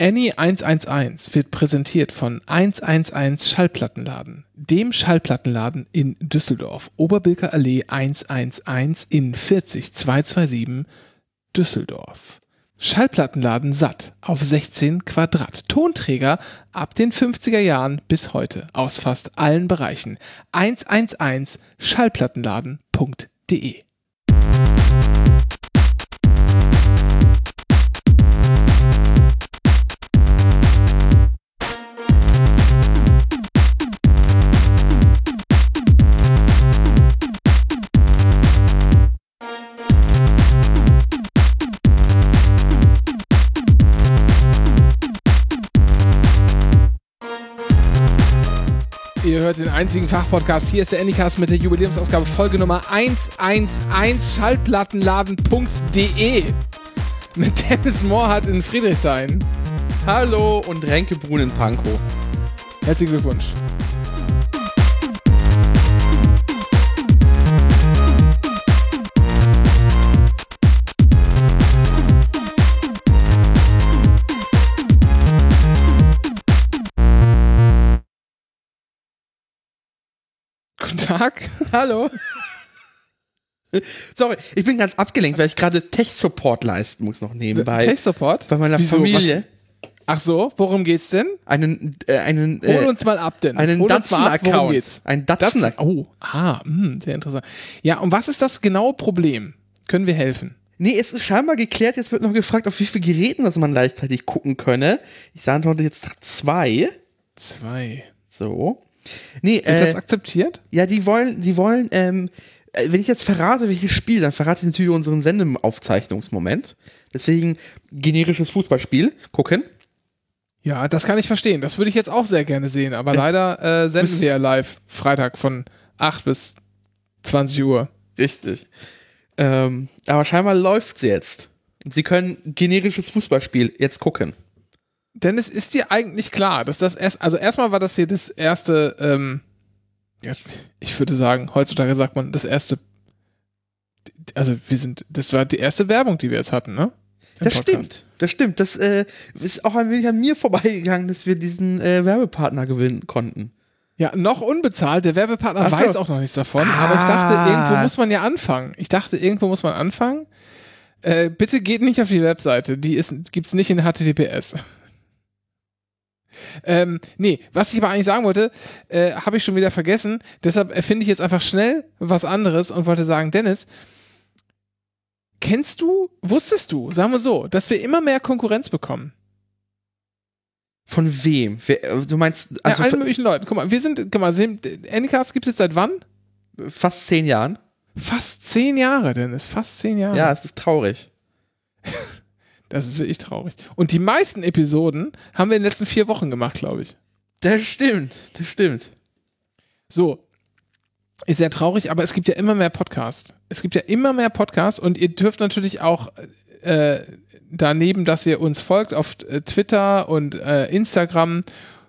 Annie 111 wird präsentiert von 111 Schallplattenladen, dem Schallplattenladen in Düsseldorf, Oberbilker Allee 111 in 40227 Düsseldorf. Schallplattenladen satt auf 16 Quadrat. Tonträger ab den 50er Jahren bis heute aus fast allen Bereichen. 111 schallplattenladen.de hört den einzigen Fachpodcast. Hier ist der Anycast mit der Jubiläumsausgabe Folge Nummer 111 schallplattenladen.de mit Dennis Mohrhardt in Friedrichshain. Hallo und Renke Brun in Pankow. Herzlichen Glückwunsch. Guten Tag. Hallo. Sorry, ich bin ganz abgelenkt, weil ich gerade Tech-Support leisten muss noch nebenbei. Tech-Support? Bei meiner Wieso? Familie. Ach so, worum geht's denn? Einen, äh, einen, Hol äh, uns mal ab, denn. einen Hol Datsun-Account. Ein Datsun-Account. Oh, ah, mh, sehr interessant. Ja, und was ist das genaue Problem? Können wir helfen? Nee, es ist scheinbar geklärt. Jetzt wird noch gefragt, auf wie viele Geräten das man gleichzeitig gucken könne. Ich sage heute jetzt zwei. Zwei. So. Nee, Wird das äh, akzeptiert? ja, die wollen, die wollen, ähm, äh, wenn ich jetzt verrate, welches Spiel, dann verrate ich natürlich unseren Sendeaufzeichnungsmoment. Deswegen generisches Fußballspiel gucken. Ja, das kann ich verstehen. Das würde ich jetzt auch sehr gerne sehen, aber leider äh, senden Bist- wir ja live Freitag von 8 bis 20 Uhr. Richtig. Ähm, aber scheinbar läuft's jetzt. Sie können generisches Fußballspiel jetzt gucken. Denn es ist dir eigentlich klar, dass das erst, also erstmal war das hier das erste, ähm, ich würde sagen, heutzutage sagt man das erste, also wir sind, das war die erste Werbung, die wir jetzt hatten, ne? Im Das Podcast. stimmt. Das stimmt. Das äh, ist auch ein wenig an mir vorbeigegangen, dass wir diesen äh, Werbepartner gewinnen konnten. Ja, noch unbezahlt. Der Werbepartner so. weiß auch noch nichts davon. Aber ich dachte, Ah. irgendwo muss man ja anfangen. Ich dachte, irgendwo muss man anfangen. Äh, bitte geht nicht auf die Webseite. Die ist, gibt's nicht in HTTPS. Ähm, nee, was ich aber eigentlich sagen wollte, äh, habe ich schon wieder vergessen. Deshalb erfinde ich jetzt einfach schnell was anderes und wollte sagen, Dennis, kennst du, wusstest du, sagen wir so, dass wir immer mehr Konkurrenz bekommen? Von wem? Du meinst, also ja, allen möglichen Leuten. Guck mal, wir sind, guck mal, Anycast gibt es seit wann? fast zehn Jahren? Fast zehn Jahre, Dennis. Fast zehn Jahre. Ja, es ist traurig. Das ist wirklich traurig. Und die meisten Episoden haben wir in den letzten vier Wochen gemacht, glaube ich. Das stimmt. Das stimmt. So. Ist sehr traurig, aber es gibt ja immer mehr Podcasts. Es gibt ja immer mehr Podcasts und ihr dürft natürlich auch äh, daneben, dass ihr uns folgt auf äh, Twitter und äh, Instagram,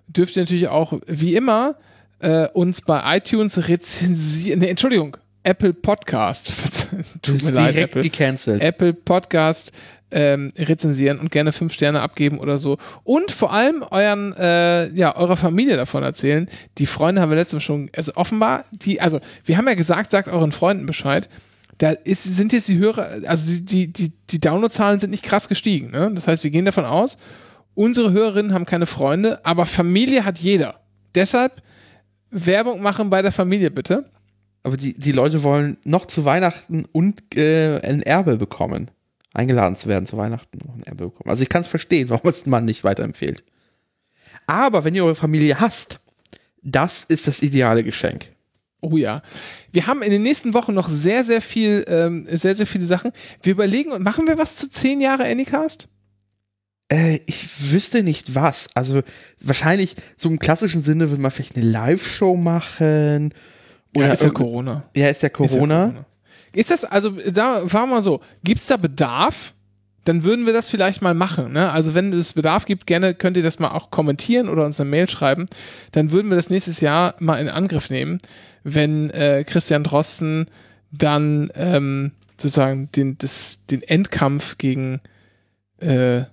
dürft ihr natürlich auch wie immer äh, uns bei iTunes rezensieren. Nee, Entschuldigung, Apple Podcast. Tut mir leid, Apple. gecancelt. Apple Podcast ähm, rezensieren und gerne fünf Sterne abgeben oder so. Und vor allem euren, äh, ja, eurer Familie davon erzählen. Die Freunde haben wir letztens schon, also offenbar, die, also wir haben ja gesagt, sagt euren Freunden Bescheid. Da ist, sind jetzt die Hörer, also die, die, die Downloadzahlen sind nicht krass gestiegen. Ne? Das heißt, wir gehen davon aus, unsere Hörerinnen haben keine Freunde, aber Familie hat jeder. Deshalb Werbung machen bei der Familie bitte. Aber die, die Leute wollen noch zu Weihnachten und äh, ein Erbe bekommen. Eingeladen zu werden zu Weihnachten noch ein Erbe bekommen. Also ich kann es verstehen, warum es man nicht weiterempfiehlt. Aber wenn ihr eure Familie hasst, das ist das ideale Geschenk. Oh ja. Wir haben in den nächsten Wochen noch sehr, sehr viel, ähm, sehr, sehr viele Sachen. Wir überlegen und machen wir was zu zehn Jahre Anycast? Äh, ich wüsste nicht was. Also wahrscheinlich so im klassischen Sinne würde man vielleicht eine Live-Show machen. Oder ist ja Corona. Ja, ist ja Ist ja Corona. Ist das, also, da war mal so, gibt es da Bedarf? Dann würden wir das vielleicht mal machen. Ne? Also, wenn es Bedarf gibt, gerne könnt ihr das mal auch kommentieren oder uns eine Mail schreiben. Dann würden wir das nächstes Jahr mal in Angriff nehmen, wenn äh, Christian Drosten dann ähm, sozusagen den, das, den Endkampf gegen äh,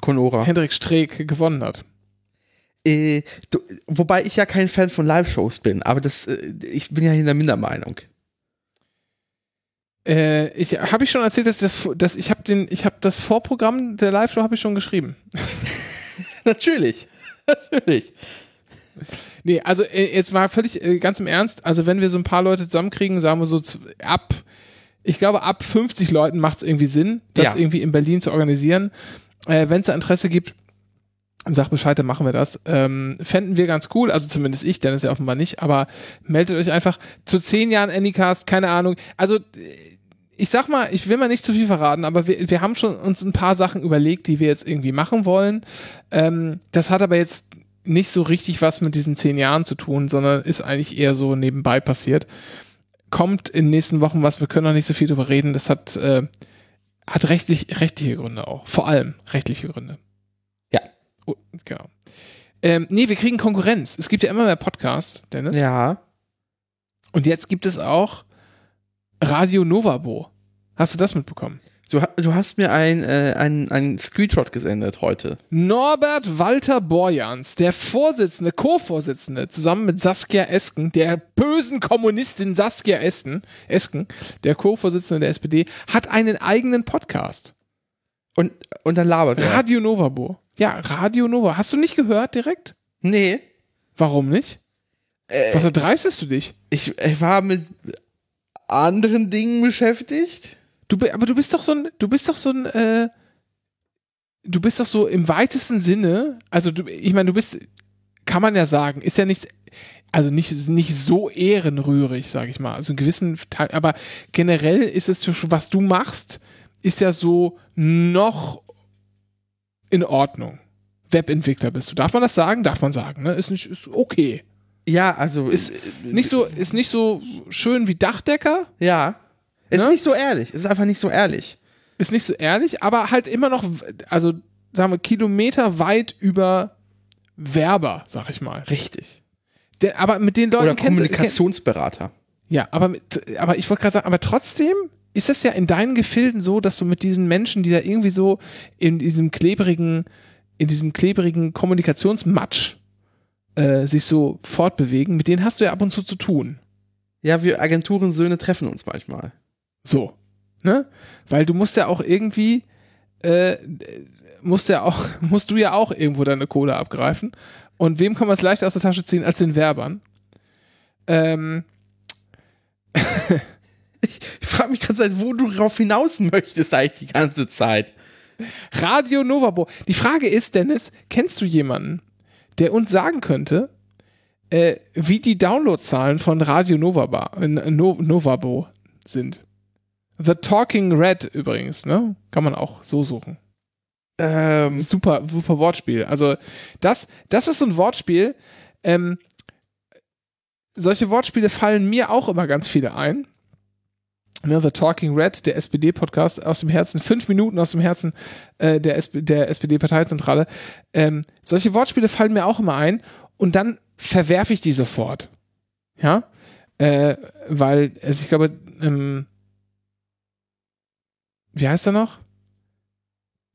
Conora. Hendrik Streeck gewonnen hat. Äh, du, wobei ich ja kein Fan von Live-Shows bin, aber das, äh, ich bin ja in der Mindermeinung. Äh, ich habe ich schon erzählt, dass, das, dass ich habe den, ich habe das Vorprogramm der Live-Show habe ich schon geschrieben. Natürlich. Natürlich. Nee, also äh, jetzt mal völlig äh, ganz im Ernst. Also wenn wir so ein paar Leute zusammenkriegen, sagen wir so ab, ich glaube ab 50 Leuten macht es irgendwie Sinn, das Ja. irgendwie in Berlin zu organisieren. Äh, wenn es da Interesse gibt, sag Bescheid, dann machen wir das. Ähm, fänden wir ganz cool, also zumindest ich, Dennis ja offenbar nicht, aber meldet euch einfach zu zehn Jahren Anycast, keine Ahnung. Also äh, ich sag mal, ich will mal nicht zu viel verraten, aber wir, wir haben schon uns ein paar Sachen überlegt, die wir jetzt irgendwie machen wollen. Ähm, das hat aber jetzt nicht so richtig was mit diesen zehn Jahren zu tun, sondern ist eigentlich eher so nebenbei passiert. Kommt in den nächsten Wochen was, wir können noch nicht so viel drüber reden. Das hat, äh, hat rechtlich, rechtliche Gründe auch. Vor allem rechtliche Gründe. Ja. Oh, genau. Ähm, nee, wir kriegen Konkurrenz. Es gibt ja immer mehr Podcasts, Dennis. Ja. Und jetzt gibt es auch Radio Novabo. Hast du das mitbekommen? Du, du hast mir ein, äh, ein, ein Screenshot gesendet heute. Norbert Walter Borjans, der Vorsitzende, Co-Vorsitzende, zusammen mit Saskia Esken, der bösen Kommunistin Saskia Esken, Esken der Co-Vorsitzende der SPD, hat einen eigenen Podcast. Und, und dann labert er. Radio Novabo. Ja, Radio Nova. Hast du nicht gehört direkt? Nee. Warum nicht? Äh, Was erdreistest du dich? ich, ich war mit anderen Dingen beschäftigt. Du, aber du bist doch so ein, du bist doch so ein, äh, du bist doch so im weitesten Sinne, also du, ich meine, du bist, kann man ja sagen, ist ja nichts, also nicht, nicht so ehrenrührig, sage ich mal, also einen gewissen Teil, aber generell ist es was du machst, ist ja so noch in Ordnung. Webentwickler bist du. Darf man das sagen? Darf man sagen, ne? Ist nicht, ist okay. Ja, also. Ist äh, Nicht so, ist nicht so schön wie Dachdecker, Ja. Ist Ne? nicht so ehrlich. Ist einfach nicht so ehrlich. ist nicht so ehrlich, aber halt immer noch, also sagen wir, Kilometer weit über Werber, sag ich mal. Richtig. Der, aber mit den Leuten Oder kennst du- Kommunikationsberater. Ja, aber, mit, aber ich wollte gerade sagen, aber trotzdem ist es ja in deinen Gefilden so, dass du mit diesen Menschen, die da irgendwie so in diesem klebrigen, in diesem klebrigen Kommunikationsmatsch äh, sich so fortbewegen, mit denen hast du ja ab und zu zu tun. Ja, wir Agenturensöhne treffen uns manchmal. So. Ne? Weil du musst ja auch irgendwie, äh, musst ja auch, musst du ja auch irgendwo deine Kohle abgreifen. Und wem kann man es leicht aus der Tasche ziehen als den Werbern? Ähm, Ich frage mich ganz wo du darauf hinaus möchtest, eigentlich die ganze Zeit. Radio Novabo. Die Frage ist, Dennis, kennst du jemanden, der uns sagen könnte, äh, wie die Downloadzahlen von Radio Novaba, äh, no, Novabo sind? The Talking Red übrigens, ne? Kann man auch so suchen. Ähm, Super, super Wortspiel. Also das, das ist so ein Wortspiel. Ähm, solche Wortspiele fallen mir auch immer ganz viele ein. Ne, The Talking Red, der SPD-Podcast aus dem Herzen, fünf Minuten aus dem Herzen äh, der, SP der SPD-Parteizentrale. Ähm, solche Wortspiele fallen mir auch immer ein und dann verwerfe ich die sofort. Ja, äh, weil, also ich glaube, ähm, wie heißt er noch?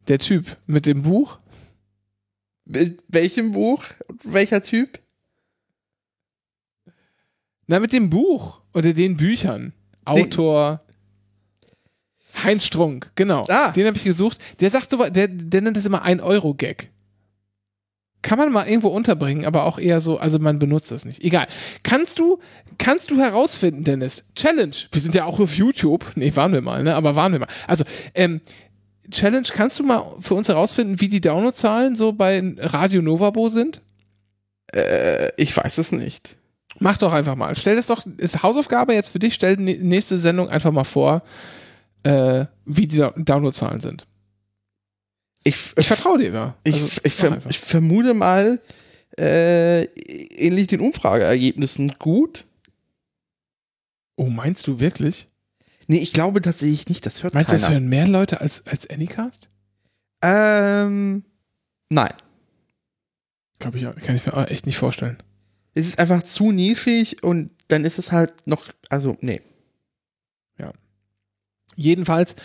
Der Typ mit dem Buch. mit welchem Buch? Welcher Typ? Na, mit dem Buch oder den Büchern. Autor. Heinz Strunk, genau. Ah. Den habe ich gesucht. Der sagt so, der, der nennt es immer ein Euro-Gag. Kann man mal irgendwo unterbringen, aber auch eher so, also man benutzt das nicht. Egal. Kannst du, kannst du herausfinden, Dennis? Challenge. Wir sind ja auch auf YouTube. Nee, waren wir mal, ne? Aber waren wir mal. Also, ähm, Challenge, kannst du mal für uns herausfinden, wie die Downloadzahlen so bei Radio Novabo sind? Äh, ich weiß es nicht. Mach doch einfach mal. Stell das doch, ist Hausaufgabe jetzt für dich, stell die nächste Sendung einfach mal vor, äh, wie die Downloadzahlen sind. Ich, Ich vertraue dir da. ich, Also, ich, mach ver ich vermute mal, äh, ähnlich den Umfrageergebnissen gut. oh, meinst du wirklich? Nee, ich glaube tatsächlich nicht, das hört Meinst du, das hören mehr Leute als, als Anycast? ähm, nein. Glaube ich, auch- kann ich mir echt nicht vorstellen. Es ist einfach zu nischig und dann ist es halt noch, also, nee. Jedenfalls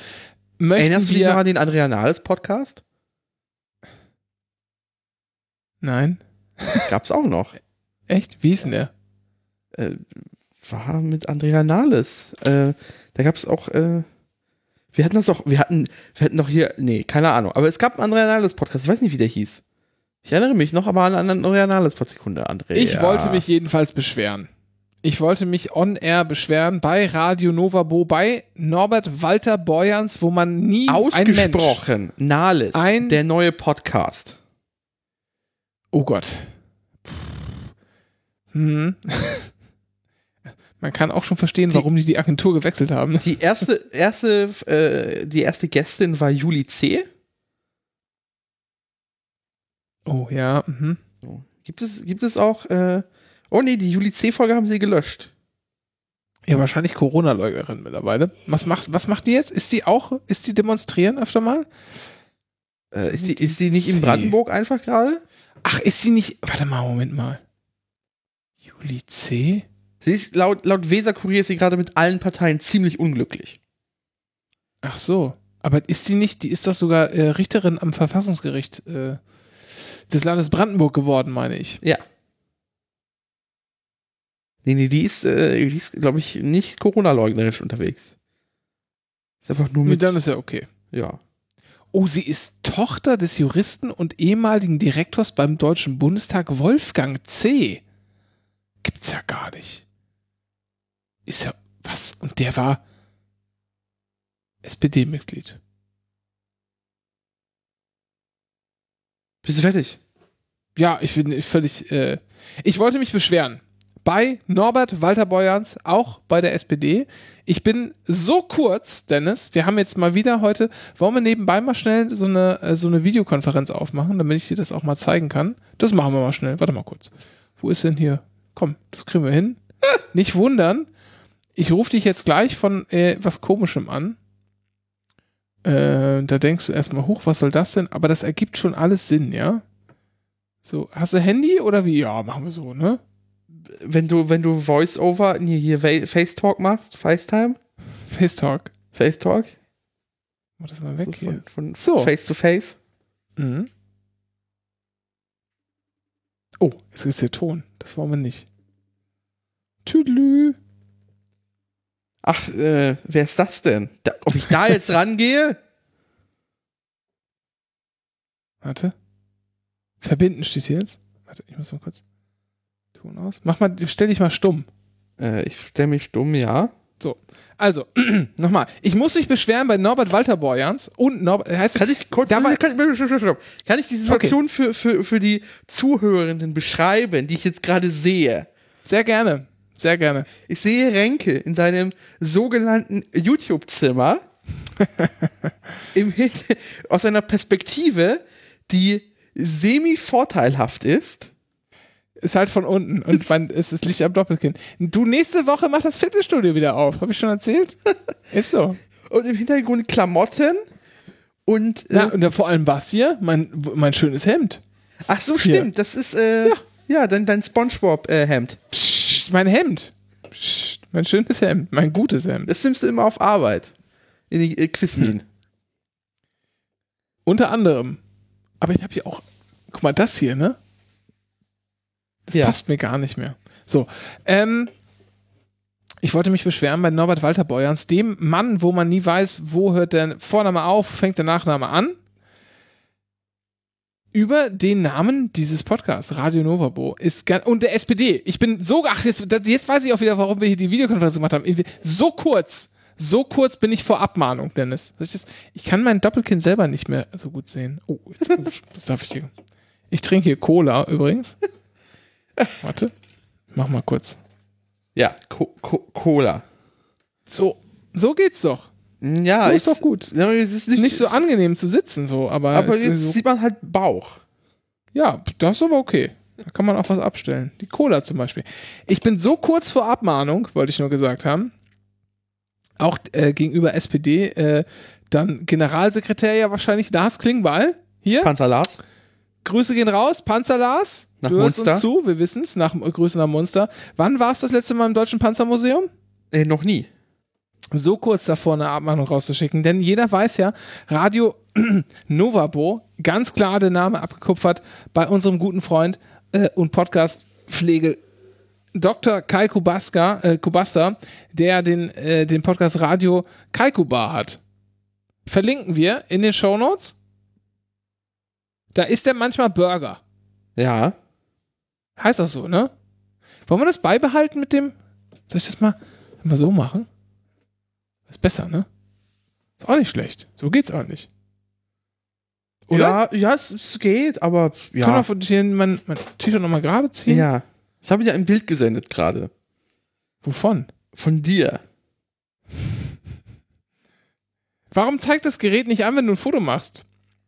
möchten Erinnerst du dich noch wir. an den Adrianales Podcast? Nein. Gab's auch noch. Echt? Wie ist denn der? Äh, war mit Andrea Nahles. Äh, da gab's auch, äh, wir hatten das auch, wir hatten, wir hatten doch hier, nee, keine Ahnung, aber es gab einen Andrea Nahles Podcast, ich weiß nicht, wie der hieß. Ich erinnere mich noch aber an einen Andrea Nahles Podcast. Sekunde, Andrea. Ich wollte mich jedenfalls beschweren. Ich wollte mich on air beschweren bei Radio Novabo, bei Norbert Walter Borjans, wo man nie ein Mensch, Ausgesprochen, Nahles, Ein- der neue Podcast. Oh Gott. Hm. Man kann auch schon verstehen, Die- warum die die Agentur gewechselt haben. Die erste, erste, äh, die erste Gästin war Juli C. Oh ja. Mhm. So. Gibt es, gibt es auch, äh, oh nee, die Juli C-Folge haben sie gelöscht. Ja, wahrscheinlich Corona-Leugnerin mittlerweile. Was macht, was macht die jetzt? Ist die auch, ist die demonstrieren öfter mal? Äh, ist, die, ist die nicht in. Brandenburg einfach gerade? Ach, ist sie nicht, warte mal, Moment mal. Juli C? Sie ist laut, laut Weser-Kurier ist sie gerade mit allen Parteien ziemlich unglücklich. Ach so. Aber ist sie nicht, die ist doch sogar äh, Richterin am Verfassungsgericht äh, des Landes Brandenburg geworden, meine ich. Ja. Nee, nee, die ist, äh, die ist glaube ich, nicht Corona-leugnerisch unterwegs. Ist einfach nur Nee, mit, dann ist ja okay. ja. Oh, sie ist Tochter des Juristen und ehemaligen Direktors beim Deutschen Bundestag Wolfgang C. Gibt's ja gar nicht. Ist ja, was? Und der war SPD-Mitglied. Bist du fertig? Ja, ich bin völlig, äh, ich wollte mich beschweren. Bei Norbert Walter Borjans, auch bei der SPD. Ich bin so kurz, Dennis, wir haben jetzt mal wieder heute, wollen wir nebenbei mal schnell so eine, äh, so eine Videokonferenz aufmachen, damit ich dir das auch mal zeigen kann. Das machen wir mal schnell. Warte mal kurz. Wo ist denn hier? Komm, das kriegen wir hin. Nicht wundern. Ich rufe dich jetzt gleich von äh, was Komischem an. Äh, da denkst du erstmal, hoch, was soll das denn? Aber das ergibt schon alles Sinn, ja? So, hast du Handy oder wie? Ja, machen wir so, ne? Wenn du, wenn du Voice-Over, nee, hier Face-Talk machst, FaceTime, FaceTalk. Face-Talk, Mach das mal so weg hier. von, von So. Face-to-Face. Mhm. Oh, jetzt ist der Ton. Das wollen wir nicht. Tüdelü. Ach, äh, wer ist das denn? Da, ob ich da jetzt rangehe? Warte. Verbinden steht hier jetzt. Warte, ich muss mal kurz. Ton aus. Mach mal, stell dich mal stumm. Äh, ich stelle mich stumm, ja. Also, nochmal. Ich muss mich beschweren bei Norbert Walter Borjans und Norbert, heißt Kann ich kurz, Da war- kann, kann ich die Situation für, für, für die Zuhörenden beschreiben, die ich jetzt gerade sehe? sehr gerne. Sehr gerne. Ich sehe Renke in seinem sogenannten YouTube-Zimmer aus einer Perspektive, die semi-vorteilhaft ist. Ist halt von unten und man, es ist Licht am Doppelkinn. Du, nächste Woche macht das Fitnessstudio wieder auf. Habe ich schon erzählt? Ist so. Und im Hintergrund Klamotten und äh, Ja, und dann vor allem was hier? Mein, mein schönes Hemd. ach so stimmt, das ist äh, ja. dein, dein SpongeBob-Hemd. Psst, mein Hemd. Psst, mein schönes Hemd. Mein gutes Hemd. das nimmst du immer auf Arbeit in die äh, Quizmin. Unter anderem. Aber ich habe hier auch. Guck mal, das hier, ne? Das Ja. passt mir gar nicht mehr. So. Ähm. Ich wollte mich beschweren bei Norbert Walter Borjans, dem Mann, wo man nie weiß, wo hört der Vorname auf, fängt der Nachname an. Über den Namen dieses Podcasts, Radio Novabo, ist ganz, und der SPD. Ich bin so, ach, jetzt, das- jetzt weiß ich auch wieder, warum wir hier die Videokonferenz gemacht haben. So kurz, so kurz bin ich vor Abmahnung, Dennis. Das ich kann mein Doppelkinn selber nicht mehr so gut sehen. Oh, jetzt, oh, was darf ich hier? Ich trinke hier Cola übrigens. Warte, mach mal kurz. Ja, Co Co Cola. So, so geht's doch. Ja, So ist doch gut. Ja, es ist Nicht, nicht, so angenehm zu sitzen, so, aber, Aber jetzt so, sieht man halt Bauch. ja, das ist aber okay. Da kann man auch was abstellen. Die Cola zum Beispiel. Ich bin so kurz vor Abmahnung, wollte ich nur gesagt haben. Auch äh, gegenüber SPD, äh, dann Generalsekretär ja wahrscheinlich Lars Klingbeil. Hier, Panzer Lars. Grüße gehen raus, Panzer Lars. Nach du hörst Munster. uns zu, wir wissen es, nach Grüße nach Munster. Wann warst du das letzte Mal im Deutschen Panzermuseum? Äh, noch nie. So kurz davor eine Abmahnung rauszuschicken, denn jeder weiß ja, Radio Novabo, ganz klar der Name abgekupfert bei unserem guten Freund äh, und Podcast-Pflege Dr. Kai Kubaska, äh, Kubasta, der den, äh, den Podcast Radio Kaikubar hat. Verlinken wir in den Show Notes. Da ist er manchmal Burger. Ja. Heißt auch so, ne? Wollen wir das beibehalten mit dem? Soll ich das mal, mal so machen? Ist besser, ne? Ist auch nicht schlecht. So geht's auch nicht. Oder? Ja, ja es, es geht, aber ja. Können wir von hier mein, mein T-Shirt nochmal gerade ziehen? ja. Ich habe dir ein Bild gesendet gerade. Wovon? Von dir. Warum zeigt das Gerät nicht an, wenn du ein Foto machst?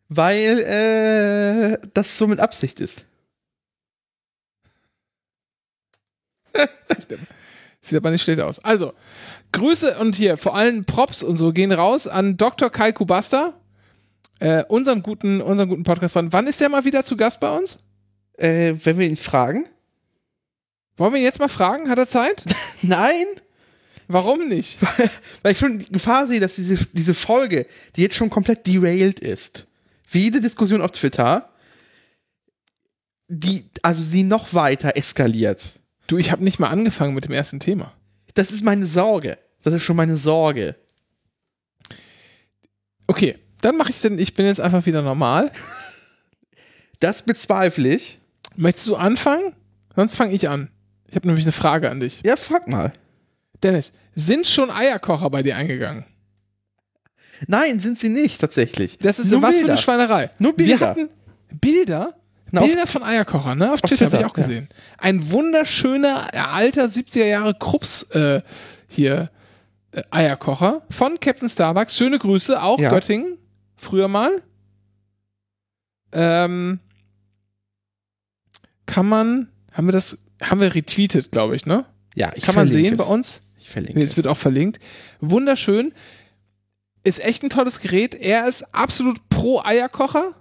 Weil äh, das so mit Absicht ist. Sieht aber nicht schlecht aus. Also, Grüße und hier vor allem Props und so gehen raus an Dr. Kai Kubasta, äh, unseren guten, unseren guten podcast -Freund. Wann ist der mal wieder zu Gast bei uns? Äh, wenn wir ihn fragen? Wollen wir ihn jetzt mal fragen? Hat er Zeit? Nein! Warum nicht? Weil ich schon die Gefahr sehe, dass diese, diese Folge, die jetzt schon komplett derailed ist, wie jede Diskussion auf Twitter, die, also sie noch weiter eskaliert. Du, ich habe nicht mal angefangen mit dem ersten Thema. Das ist meine Sorge. Das ist schon meine Sorge. Okay, dann mache ich denn, ich bin jetzt einfach wieder normal. Das bezweifle ich. Möchtest du anfangen? Sonst fange ich an. Ich habe nämlich eine Frage an dich. Ja, frag mal. Dennis, sind schon Eierkocher bei dir eingegangen? Nein, sind sie nicht, tatsächlich. Das ist Nur was für Bilder. eine Schweinerei. Nur Bilder. Wir hatten Bilder? Na, auf- Bilder von Eierkocher, ne? Auf, Twitter, habe ich auch gesehen. Ein wunderschöner, äh, alter 70er Jahre Krups äh, hier Eierkocher von Captain Starbucks. Schöne Grüße, auch Ja. Göttingen, früher mal. Ähm, kann man, haben wir das, haben wir retweetet, glaube ich, ne? Ja, ich Kann man sehen es. bei uns? Ich verlinke Es wird auch verlinkt. Wunderschön. Ist echt ein tolles Gerät. Er ist absolut pro Eierkocher.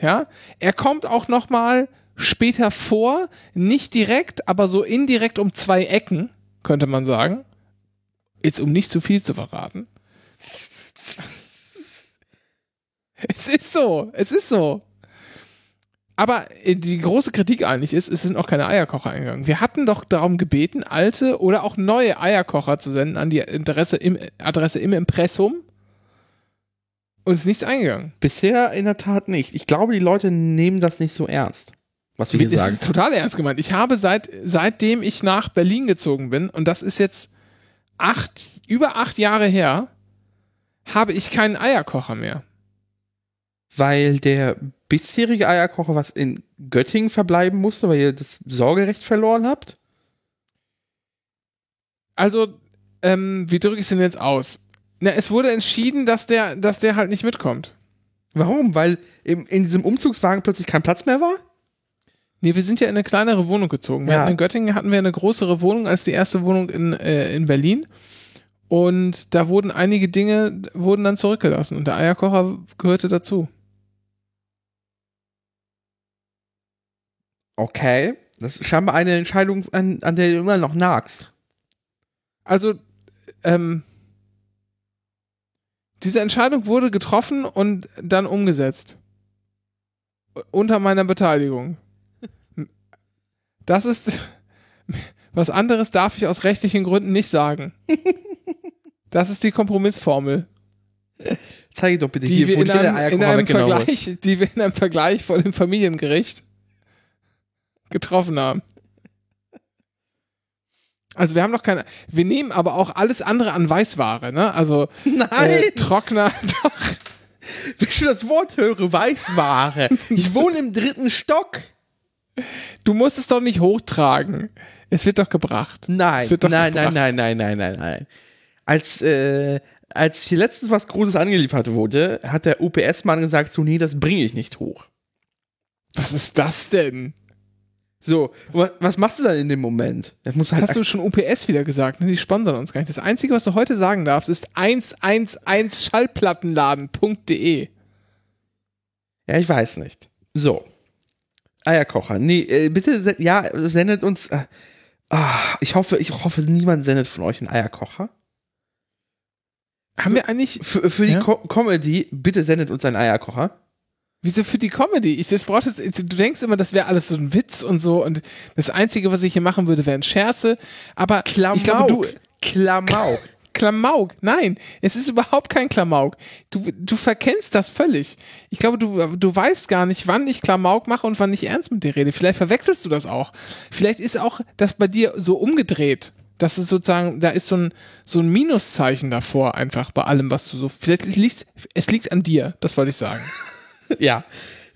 Ja. Er kommt auch noch mal später vor. Nicht direkt, aber so indirekt um zwei Ecken, könnte man sagen. Jetzt, um nicht zu viel zu verraten. Es ist so. Es ist so. Aber äh, die große Kritik eigentlich ist, es sind auch keine Eierkocher eingegangen. Wir hatten doch darum gebeten, alte oder auch neue Eierkocher zu senden an die Adresse im, Adresse im Impressum. Und es ist nichts eingegangen. Bisher in der Tat nicht. Ich glaube, die Leute nehmen das nicht so ernst, was wir hier Das sagen. ist total ernst gemeint. Ich habe seit, seitdem ich nach Berlin gezogen bin, und das ist jetzt acht, über acht Jahre her, habe ich keinen Eierkocher mehr. Weil der bisherige Eierkocher was in Göttingen verbleiben musste, weil ihr das Sorgerecht verloren habt? Also, ähm, wie drücke ich es denn jetzt aus? Na, es wurde entschieden, dass der, dass der halt nicht mitkommt. Warum? Weil im, in diesem Umzugswagen plötzlich kein Platz mehr war? Nee, wir sind ja in eine kleinere Wohnung gezogen. Ja. in Göttingen hatten wir eine größere Wohnung als die erste Wohnung in, äh, in Berlin. Und da wurden einige Dinge wurden dann zurückgelassen und der Eierkocher gehörte dazu. Okay. Das ist scheinbar eine Entscheidung, an, an der du immer noch nagst. Also, ähm, diese Entscheidung wurde getroffen und dann umgesetzt. Unter meiner Beteiligung. Das ist, was anderes darf ich aus rechtlichen Gründen nicht sagen. Das ist die Kompromissformel. Zeige doch bitte die hier, wir in einem, in einem. Vergleich, die wir in einem Vergleich vor dem Familiengericht getroffen haben. Also wir haben noch keine, wir nehmen aber auch alles andere an Weißware, ne? Also Nein! äh, Trockner, doch. Wenn ich schon das Wort höre, Weißware. Ich wohne im dritten Stock. Du musst es doch nicht hochtragen. Es wird doch gebracht. Nein, Es wird doch nein, nein, gebracht. nein, nein, nein, nein, nein. Als, äh, als hier letztens was Großes angeliefert wurde, hat der UPS-Mann gesagt, so, nee, das bringe ich nicht hoch. Was ist das denn? So, wa- was machst du dann in dem Moment? Das Das halt hast du schon UPS wieder gesagt, ne? Die sponsern uns gar nicht. Das Einzige, was du heute sagen darfst, ist 111schallplattenladen.de. Ja, ich weiß nicht. So. Eierkocher. Nee, äh, bitte, ja, sendet uns. Äh, ah, ich hoffe, ich hoffe, niemand sendet von euch einen Eierkocher. Haben wir eigentlich. Für, für die Ja? Co Comedy, bitte sendet uns einen Eierkocher. Wieso für die Comedy? Ich, das braucht du denkst immer, das wäre alles so ein Witz und so. Und das Einzige, was ich hier machen würde, wären Scherze. Aber ich glaube, du. Klamauk. Klamauk. Nein, es ist überhaupt kein Klamauk. Du, du verkennst das völlig. Ich glaube, du, du weißt gar nicht, wann ich Klamauk mache und wann ich ernst mit dir rede. Vielleicht verwechselst du das auch. Vielleicht ist auch das bei dir so umgedreht. Das ist sozusagen, da ist so ein, so ein Minuszeichen davor, einfach bei allem, was du so. Vielleicht liegt es liegt an dir, das wollte ich sagen. Ja.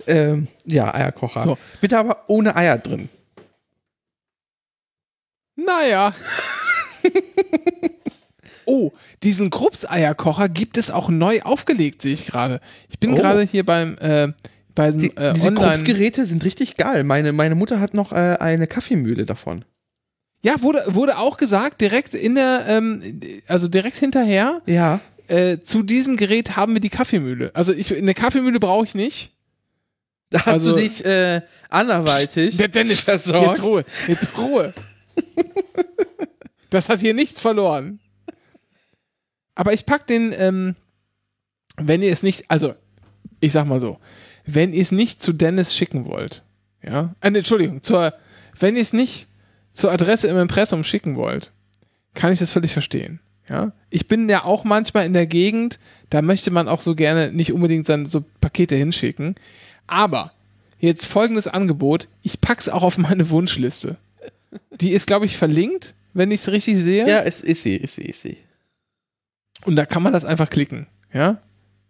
Ähm, ja, Eierkocher. So. Bitte aber ohne Eier drin. Naja. oh, diesen Krups-Eierkocher gibt es auch neu aufgelegt, sehe ich gerade. Ich bin Oh. gerade hier beim, äh, beim Die, äh, diese. Krups-Geräte sind richtig geil. Meine, meine Mutter hat noch äh, eine Kaffeemühle davon. Ja, wurde, wurde auch gesagt, direkt in der, ähm, also direkt hinterher, Ja. äh, zu diesem Gerät haben wir die Kaffeemühle. Also ich, eine Kaffeemühle brauche ich nicht. Da hast Also- du dich äh, anderweitig Der Dennis, versorgt. jetzt Ruhe, jetzt Ruhe. das hat hier nichts verloren. Aber ich pack den, ähm, wenn ihr es nicht, also ich sag mal so, wenn ihr es nicht zu Dennis schicken wollt, ja, äh, Entschuldigung, zur, wenn ihr es nicht zur Adresse im Impressum schicken wollt, kann ich das völlig verstehen. Ja, ich bin ja auch manchmal in der Gegend, da möchte man auch so gerne nicht unbedingt dann so Pakete hinschicken. Aber jetzt folgendes Angebot: Ich pack's auch auf meine Wunschliste. Die ist, glaube ich, verlinkt, wenn ich es richtig sehe. Ja, es ist sie, ist sie, ist sie. Und da kann man das einfach klicken. Ja,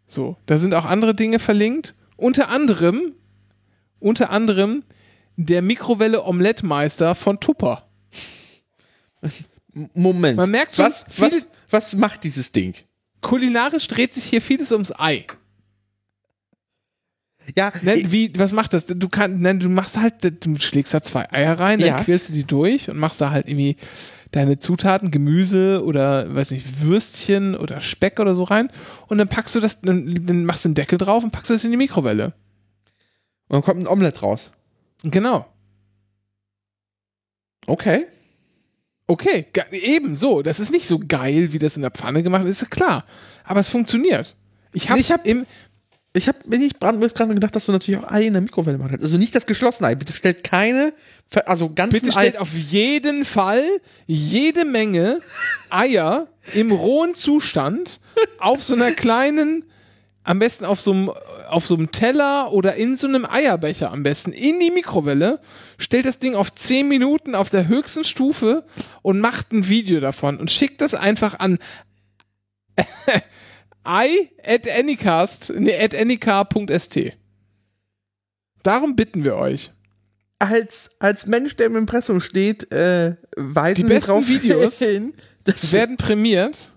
so. Da sind auch andere Dinge verlinkt. Unter anderem, unter anderem der Mikrowelle Omelettmeister von Tupper. Moment. Man merkt schon, was, was, was macht dieses Ding? Kulinarisch dreht sich hier vieles ums Ei. Ja, Ne, wie, was macht das? Du kannst, ne, du machst halt, du schlägst da zwei Eier rein, dann Ja. quälst du die durch und machst da halt irgendwie deine Zutaten, Gemüse oder, weiß nicht, Würstchen oder Speck oder so rein und dann packst du das, dann, dann machst du den Deckel drauf und packst das in die Mikrowelle. und dann kommt ein Omelett raus. Genau. Okay. Okay, eben so. Das ist nicht so geil, wie das in der Pfanne gemacht ist, ist klar. Aber es funktioniert. Ich habe Ich hab- im, Ich habe mir nicht brandlos dran gedacht, dass du natürlich auch Ei in der Mikrowelle machen kannst. Also nicht das geschlossene Ei. Bitte stellt keine, also ganzen Bitte Ei. stellt auf jeden Fall jede Menge Eier im rohen Zustand auf so einer kleinen, am besten auf so einem, auf so einem Teller oder in so einem Eierbecher am besten in die Mikrowelle, stellt das Ding auf 10 Minuten auf der höchsten Stufe und macht ein Video davon und schickt das einfach an i at anycast, nee, at anycar.st. Darum bitten wir euch. als, als Mensch, der im Impressum steht, äh, weisen Die besten Videos hin, werden prämiert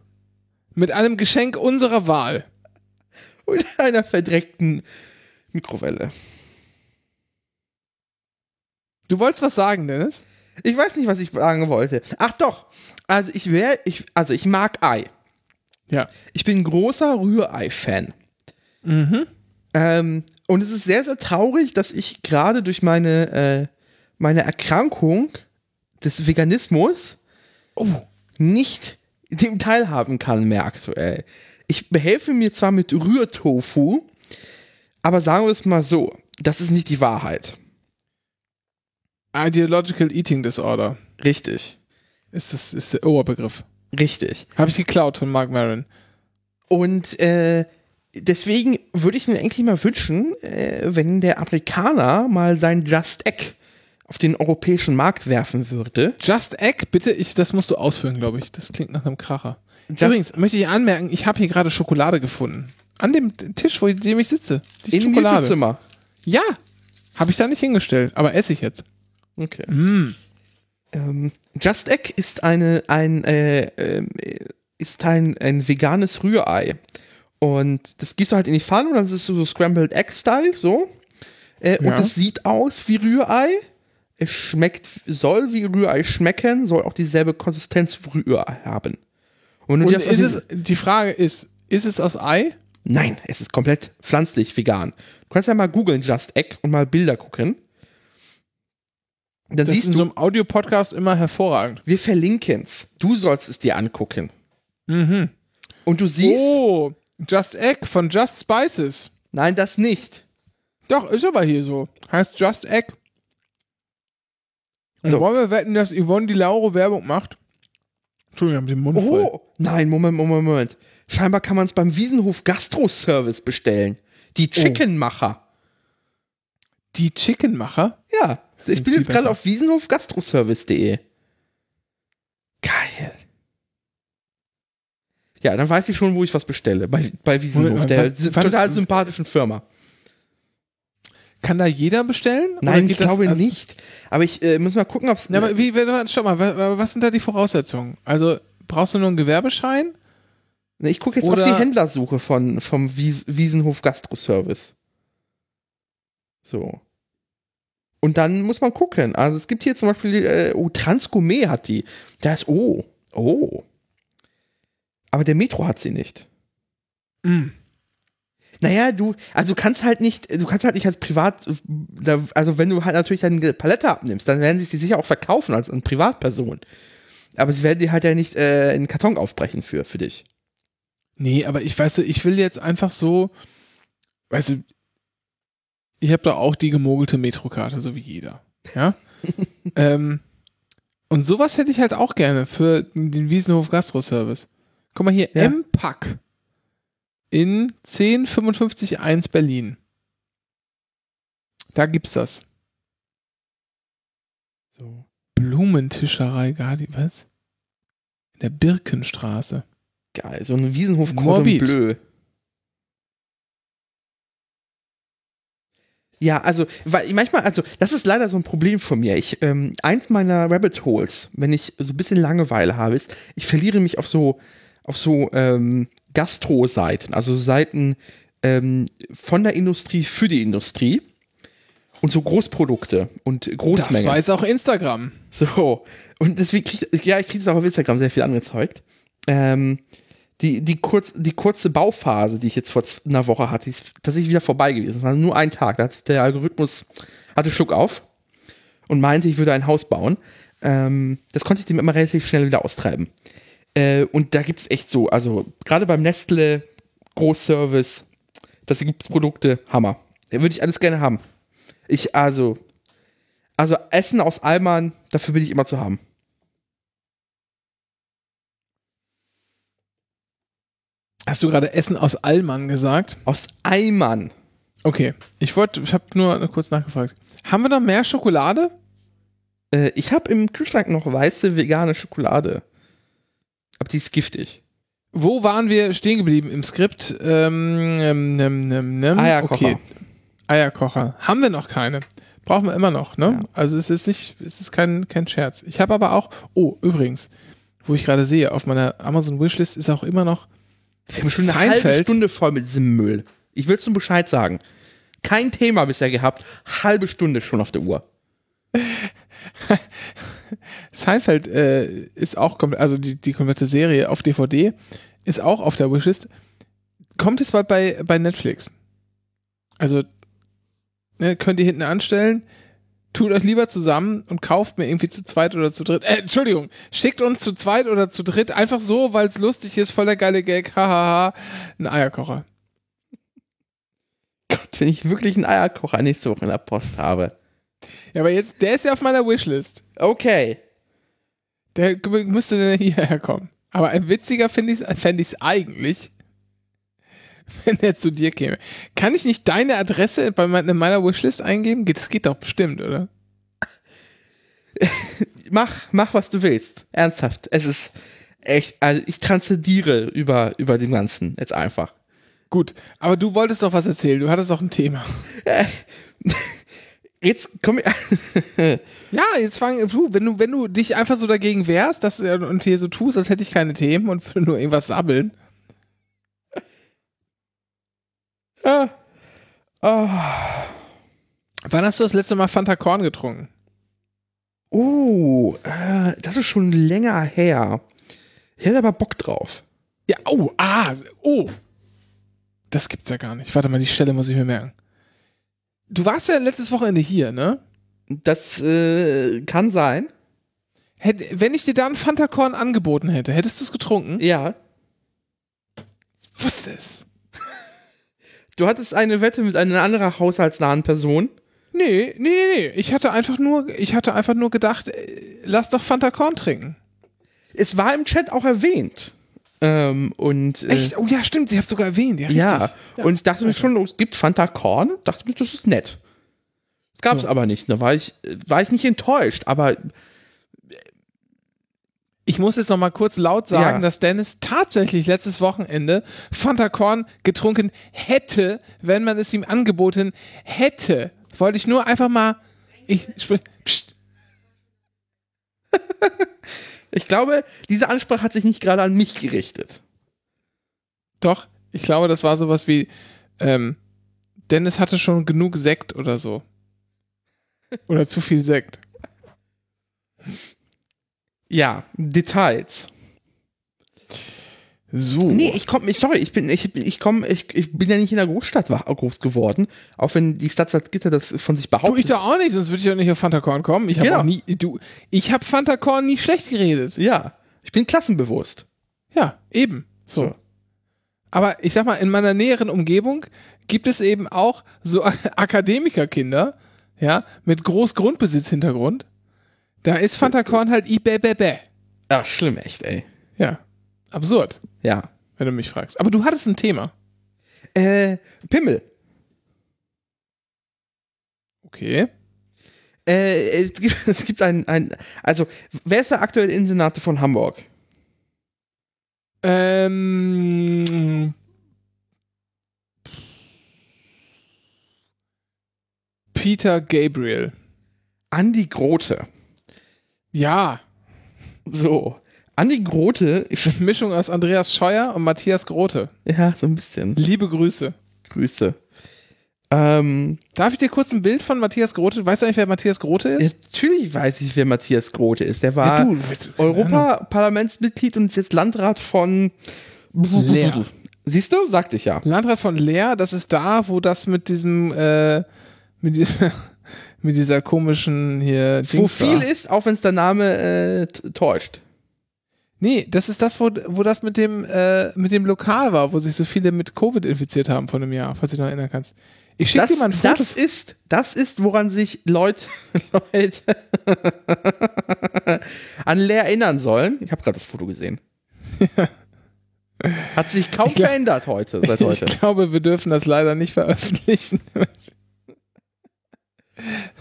mit einem Geschenk unserer Wahl. mit einer verdreckten Mikrowelle. Du wolltest was sagen, Dennis? Ich weiß nicht, was ich sagen wollte. Ach doch. Also ich wäre, ich, also ich mag Ei. Ja. Ich bin ein großer Rührei-Fan. Mhm. Ähm, und es ist sehr, sehr traurig, dass ich gerade durch meine, äh, meine Erkrankung des Veganismus Oh. nicht dem teilhaben kann mehr aktuell. Ich behelfe mir zwar mit Rührtofu, aber sagen wir es mal so, das ist nicht die Wahrheit. Ideological Eating Disorder Richtig. ist, das, ist der Oberbegriff. Richtig. Habe ich geklaut von Mark Maron. Und äh, deswegen würde ich mir eigentlich mal wünschen, äh, wenn der Amerikaner mal sein Just Egg auf den europäischen Markt werfen würde. Just Egg, bitte, ich, das musst du ausführen, glaube ich. Das klingt nach einem Kracher. Just- Übrigens, möchte ich anmerken, ich habe hier gerade Schokolade gefunden. An dem Tisch, wo ich, dem ich sitze. Die In Schokolade. YouTube-Zimmer. Ja, habe ich da nicht hingestellt, aber esse ich jetzt. Okay. Mm. Ähm, Just Egg ist eine ein äh, äh, ist ein, ein veganes Rührei und das gehst du halt in die Pfanne und dann ist es so Scrambled Egg Style so äh, und Ja. das sieht aus wie Rührei. Es schmeckt soll wie Rührei schmecken, soll auch dieselbe Konsistenz wie Rührei haben. Und, Und ist es, die Frage ist, ist es aus Ei? Nein, es ist komplett pflanzlich vegan. Du kannst ja mal googeln Just Egg und mal Bilder gucken. Dann Das ist in du, so einem Audiopodcast immer hervorragend. wir verlinken's. Du sollst es dir angucken. Mhm. Und du siehst, Oh, Just Egg von Just Spices. nein, das nicht. Doch, ist aber hier so. Heißt Just Egg. Und So. wollen wir wetten, dass Yvonne die Lauro Werbung macht? Entschuldigung, ich hab den Mund voll. Oh, nein, Moment, Moment, Moment. Scheinbar kann man es beim Wiesenhof Gastro-Service bestellen. Die Chickenmacher. Die Chickenmacher? Ja, ich bin jetzt gerade auf wiesenhofgastroservice.de. Geil. Ja, dann weiß ich schon, wo ich was bestelle. Bei, bei Wiesenhof, Moment, der wann- total sympathischen Firma. Kann da jeder bestellen? Nein, ich glaube als- nicht. Aber ich äh, muss mal gucken, ob es. Ja, aber wie, wenn, schau mal, wa- was sind da die Voraussetzungen? Also, brauchst du nur einen Gewerbeschein? Ne, Ich gucke jetzt Oder- auf die Händlersuche von, vom Wies Wiesenhof Gastro-Service. So. Und dann muss man gucken. Also es gibt hier zum Beispiel, äh, oh, Transgourmet hat die. Da ist, oh, oh. Aber der Metro hat sie nicht. Mm. Naja, du, also du kannst halt nicht, du kannst halt nicht als Privat, also wenn du halt natürlich deine Palette abnimmst, dann werden sich die sicher auch verkaufen als an Privatperson. Aber sie werden die halt ja nicht äh, in den Karton aufbrechen für, für dich. Nee, aber ich weiß, ich will jetzt einfach so, weißt du, ich habe da auch die gemogelte Metrokarte, so wie jeder. Ja. ähm, und sowas hätte ich halt auch gerne für den Wiesenhof Gastro-Service. Guck mal hier, Ja. M-Pack in 10551 Berlin. Da gibt's das. So. Blumentischerei Gardi, was? In der Birkenstraße. Geil, so ein Wiesenhof Cordon. Bleu. Ja, also, weil manchmal, also, das ist leider so ein Problem von mir. Ich, ähm, eins meiner Rabbit Holes, wenn ich so ein bisschen Langeweile habe, ist, ich verliere mich auf so, auf so, ähm, Gastro-Seiten, also Seiten, ähm, von der Industrie für die Industrie und so Großprodukte und Das Großmengen. weiß auch Instagram. So, und deswegen krieg ich, ja, ich kriege das auch auf Instagram sehr viel angezeigt. Ähm, die, die, kurz, die kurze Bauphase, die ich jetzt vor einer Woche hatte, ist tatsächlich wieder vorbei gewesen. Es war nur ein Tag. Da hat der Algorithmus, hatte Schluck auf und meinte, ich würde ein Haus bauen. Ähm, das konnte ich dem immer relativ schnell wieder austreiben. Äh, und da gibt es echt so, also gerade beim Nestle Großservice, das gibt es Produkte, Hammer. Da würde ich alles gerne haben. Ich, also, also Essen aus Alman, dafür bin ich immer zu haben. Hast du gerade Essen aus Allmann gesagt? Aus Eimern. Okay, ich wollte, ich habe nur kurz nachgefragt. Haben wir noch mehr Schokolade? Äh, ich habe im Kühlschrank noch weiße vegane Schokolade. Aber die ist giftig. Wo waren wir stehen geblieben im Skript? Ähm, ähm, ähm, ähm, ähm, Eierkocher. Okay. Eierkocher. Haben wir noch keine. Brauchen wir immer noch, ne? Ja. Also es ist nicht, es ist kein, kein Scherz. Ich habe aber auch, oh, übrigens, wo ich gerade sehe, auf meiner Amazon Wishlist ist auch immer noch Wir haben schon eine halbe. Stunde voll mit diesem Müll. Ich will zum Bescheid sagen. Kein Thema bisher gehabt. Halbe Stunde schon auf der Uhr. Seinfeld äh, ist auch, also die, die komplette Serie auf DVD ist auch auf der Wishlist. Kommt es bald bei, bei Netflix. Also ne, könnt ihr hinten anstellen. Tut euch lieber zusammen und kauft mir irgendwie zu zweit oder zu dritt. Äh, Entschuldigung, schickt uns zu zweit oder zu dritt einfach so, weil es lustig ist, voll der geile Gag, hahaha, ein Eierkocher. Gott, wenn ich wirklich einen Eierkocher nächste Woche in der Post habe. Ja, aber jetzt, der ist ja auf meiner Wishlist. Okay. Der müsste dann hierher kommen. Aber ein witziger finde ich es eigentlich, wenn er zu dir käme. Kann ich nicht deine Adresse bei mein- in meiner Wishlist eingeben? Das geht doch bestimmt, oder? Mach, mach, was du willst. Ernsthaft. Es ist echt, also ich transzendiere über, über den Ganzen. Jetzt einfach. Gut, aber du wolltest doch was erzählen. Du hattest doch ein Thema. Jetzt komm ich. Ja, jetzt fang du, wenn du, wenn du dich einfach so dagegen wehrst dass, und hier so tust, als hätte ich keine Themen und würde nur irgendwas sabbeln. Ah. Oh. Wann hast du das letzte Mal Fanta Korn getrunken? Uh, äh, das ist schon länger her. Ich hätte aber Bock drauf. Ja, oh, ah, oh. Das gibt's ja gar nicht. Warte mal, die Stelle muss ich mir merken. Du warst ja letztes Wochenende hier, ne? Das äh, kann sein. Hätt, wenn ich dir da ein Fanta Korn angeboten hätte, hättest du es getrunken? Ja. wusste es. Du hattest eine Wette mit einer anderen haushaltsnahen Person. Nee, nee, nee. Ich hatte einfach nur, ich hatte einfach nur gedacht, äh, lass doch Fanta Korn trinken. Es war im Chat auch erwähnt. Ähm, und äh, Echt? Oh ja, stimmt, sie hat sogar erwähnt. Ja, ja. und ich dachte mir schon, es gibt Fanta Korn. Dachte mir, das ist nett. Das gab es Ja. aber nicht. Da war ich, war ich nicht enttäuscht. Aber Ich muss jetzt noch mal kurz laut sagen, Ja. dass Dennis tatsächlich letztes Wochenende Fanta Korn getrunken hätte, wenn man es ihm angeboten hätte. Wollte ich nur einfach mal. Ich, pst, ich glaube, diese Ansprache hat sich nicht gerade an mich gerichtet. doch, ich glaube, das war sowas wie. Ähm, Dennis hatte schon genug Sekt oder so. Oder zu viel Sekt. Ja, Details. So. Nee, ich komme, sorry, ich bin, ich, ich komm, ich, ich bin ja nicht in der Großstadt groß geworden, auch wenn die Stadt Salzgitter das von sich Du, behauptet. ich doch auch nicht, sonst würde ich ja nicht auf Fanta Korn kommen. Ich habe Genau. nie, du, ich habe Fanta Korn nie schlecht geredet. ja, ich bin klassenbewusst. Ja, eben. So. So. Aber ich sag mal, in meiner näheren Umgebung gibt es eben auch so Akademikerkinder, ja, mit groß Grundbesitzhintergrund. Da ist Fanta Korn halt ibäbäbä. Ach, schlimm, echt, ey. Ja. Absurd, Ja. wenn du mich fragst. Aber du hattest ein Thema. Äh, Pimmel. Okay. Äh, es gibt, es gibt ein, ein, also, wer ist der aktuelle Innensenator von Hamburg? Ähm. Peter Gabriel. Andi Grote. Ja. So. Andi Grote ist, Eine Mischung aus Andreas Scheuer und Matthias Grote. ja, so ein bisschen. Liebe Grüße. Grüße. Ähm, Darf ich dir kurz ein Bild von Matthias Grote? Weißt du eigentlich, wer Matthias Grote ist? natürlich weiß ich, wer Matthias Grote ist. Der war Ja, Europaparlamentsmitglied und ist jetzt Landrat von Leer. Siehst du? Sagte ich ja. Landrat von Leer, das ist da, wo das mit diesem, äh, mit dieser, mit dieser komischen hier Wo viel ist, auch wenn es der Name äh, täuscht. Nee, das ist das, wo, wo das mit dem, äh, mit dem Lokal war, wo sich so viele mit Covid infiziert haben vor einem Jahr, falls du dich noch erinnern kannst. Ich schicke Das, dir mal ein Foto. das ist, das ist, woran sich Leute, Leute an Leer erinnern sollen. Ich habe gerade das Foto gesehen. Hat sich kaum glaub- verändert heute, seit heute. Ich glaube, wir dürfen das leider nicht veröffentlichen.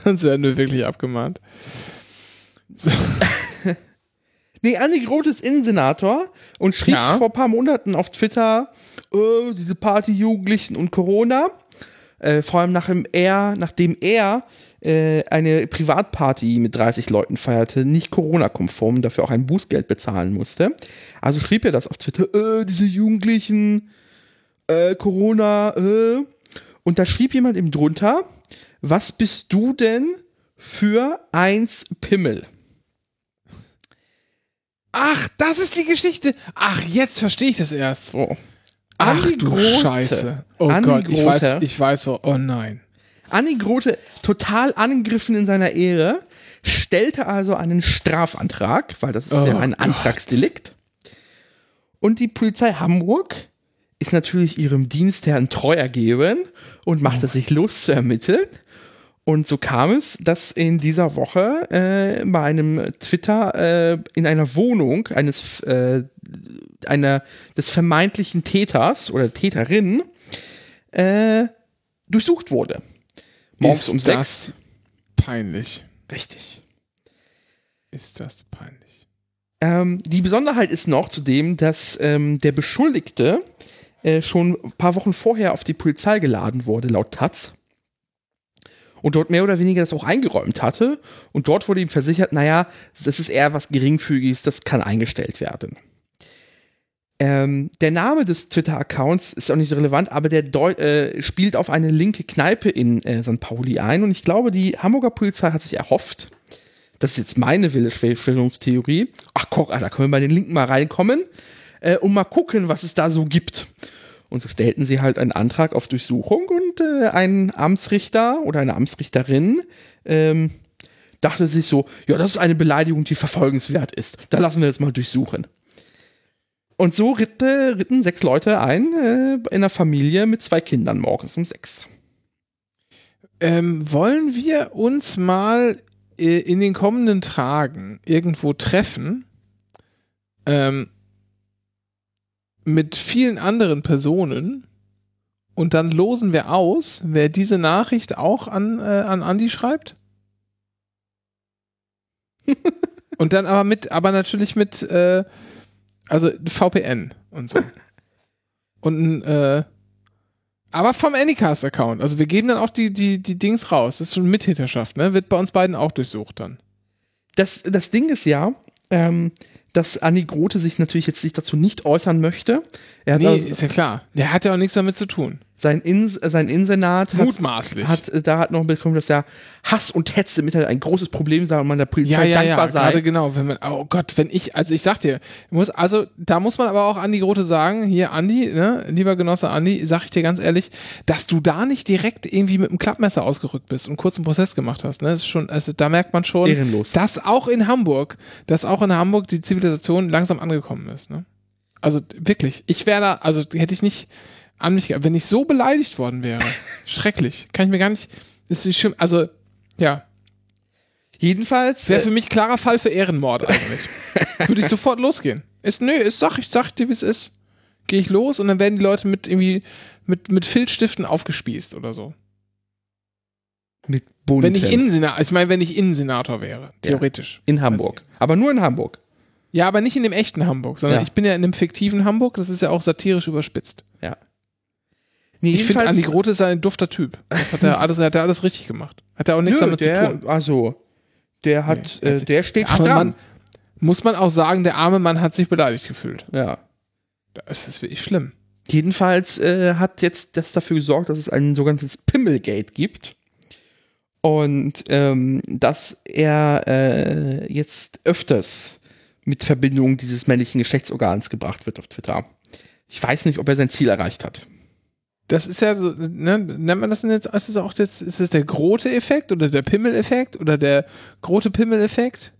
Sonst werden wir wirklich abgemahnt. So. Nee, Andi Groth ist Innensenator und schrieb Ja. vor ein paar Monaten auf Twitter, äh, diese Party-Jugendlichen und Corona. Äh, vor allem nachdem er, nachdem er äh, eine Privatparty mit 30 Leuten feierte, nicht Corona-konform, dafür auch ein Bußgeld bezahlen musste. Also schrieb er das auf Twitter, äh, diese Jugendlichen, äh, Corona, äh. Und da schrieb jemand ihm drunter, was bist du denn für eins Pimmel? Ach, das ist die Geschichte. Ach, jetzt verstehe ich das erst. So. Ach du Grote. Scheiße. Oh Andi Gott, ich weiß, ich weiß wo. Oh nein. Anni Grote, total angegriffen in seiner Ehre, stellte also einen Strafantrag, weil das ist Oh ja ein Gott. Antragsdelikt. Und die Polizei Hamburg ist natürlich ihrem Dienstherrn treu ergeben und machte sich los zu ermitteln. Und so kam es, dass in dieser Woche äh, bei einem Twitter äh, in einer Wohnung eines äh, einer des vermeintlichen Täters oder Täterin äh, durchsucht wurde. Morgens ist um sechs. peinlich. Richtig. Ist das peinlich. Ähm, die Besonderheit ist noch zudem, dass ähm, der Beschuldigte äh, schon ein paar Wochen vorher auf die Polizei geladen wurde, laut Taz. Und dort mehr oder weniger das auch eingeräumt hatte. Und dort wurde ihm versichert, naja, das ist eher was Geringfügiges, das kann eingestellt werden. Ähm, der Name des Twitter-Accounts ist auch nicht so relevant, aber der Deu äh, spielt auf eine linke Kneipe in äh, St. Pauli ein. Und ich glaube, die Hamburger Polizei hat sich erhofft, das ist jetzt meine wilde Verschwörungstheorie. Ach, guck, ah, da können wir bei den Linken mal reinkommen äh, und mal gucken, was es da so gibt. Und so stellten sie halt einen Antrag auf Durchsuchung und äh, ein Amtsrichter oder eine Amtsrichterin ähm, dachte sich so, ja, das ist eine Beleidigung, die verfolgenswert ist. Da lassen wir jetzt mal durchsuchen. Und so ritte, ritten sechs Leute ein äh, in einer Familie mit zwei Kindern morgens um sechs. Ähm, wollen wir uns mal äh, in den kommenden Tagen irgendwo treffen? Ähm, mit vielen anderen Personen und dann losen wir aus, wer diese Nachricht auch an, äh, an Andi schreibt. und dann aber mit, aber natürlich mit, äh, also VPN und so. Und äh, aber vom Anycast-Account. Also wir geben dann auch die, die, die Dings raus. Das ist schon Mithitterschaft, ne? Wird bei uns beiden auch durchsucht dann. Das, das Ding ist ja, ähm, dass Anni Grote sich natürlich jetzt nicht dazu nicht äußern möchte. Er nee, also, ist ja klar. Der hat ja auch nichts damit zu tun sein, In, sein Insenat hat, Mutmaßlich. hat da hat noch bekommen, dass ja Hass und Hetze mit ein großes Problem sei und man der Polizei ja, ja, dankbar ja, sei. Gerade genau, wenn man, oh Gott, wenn ich, also ich sag dir, muss, also da muss man aber auch Andi Grote sagen, hier Andi, ne, lieber Genosse Andi, sag ich dir ganz ehrlich, dass du da nicht direkt irgendwie mit dem Klappmesser ausgerückt bist und kurz einen Prozess gemacht hast, ne, das ist schon, also da merkt man schon, Ehrenlos. dass auch in Hamburg, dass auch in Hamburg die Zivilisation langsam angekommen ist, ne. Also wirklich, ich wäre da, also hätte ich nicht, an mich, wenn ich so beleidigt worden wäre. schrecklich. Kann ich mir gar nicht, ist nicht schlimm, also, ja. Jedenfalls. Wäre äh, für mich klarer Fall für Ehrenmord eigentlich. Würde ich sofort losgehen. Ist, nö, ist, sag ich, sag dir, wie es ist. Gehe ich los und dann werden die Leute mit irgendwie, mit, mit Filzstiften aufgespießt oder so. Mit Buntem. Wenn ich Innensenator, ich meine, wenn ich Innensenator wäre, theoretisch. Ja, in Hamburg. Aber nur in Hamburg. Ja, aber nicht in dem echten Hamburg, sondern Ja. ich bin ja in einem fiktiven Hamburg, das ist ja auch satirisch überspitzt. Ja. Nee, ich finde, Andi Grote ist ein dufter Typ. Das hat er alles, hat er alles richtig gemacht. Hat er auch nichts Nö, damit der, zu tun. Also, der hat, Nee, äh, der steht Der stramm. Mann, muss man auch sagen, der arme Mann hat sich beleidigt gefühlt. Ja. Das ist wirklich schlimm. Jedenfalls äh, hat jetzt das dafür gesorgt, dass es ein sogenanntes Pimmelgate gibt. Und ähm, dass er äh, jetzt öfters mit Verbindung dieses männlichen Geschlechtsorgans gebracht wird auf Twitter. Ich weiß nicht, ob er sein Ziel erreicht hat. Das ist ja so, ne, nennt man das denn jetzt, ist es auch das, ist es der Grote-Effekt oder der Pimmel-Effekt oder der Grote-Pimmel-Effekt?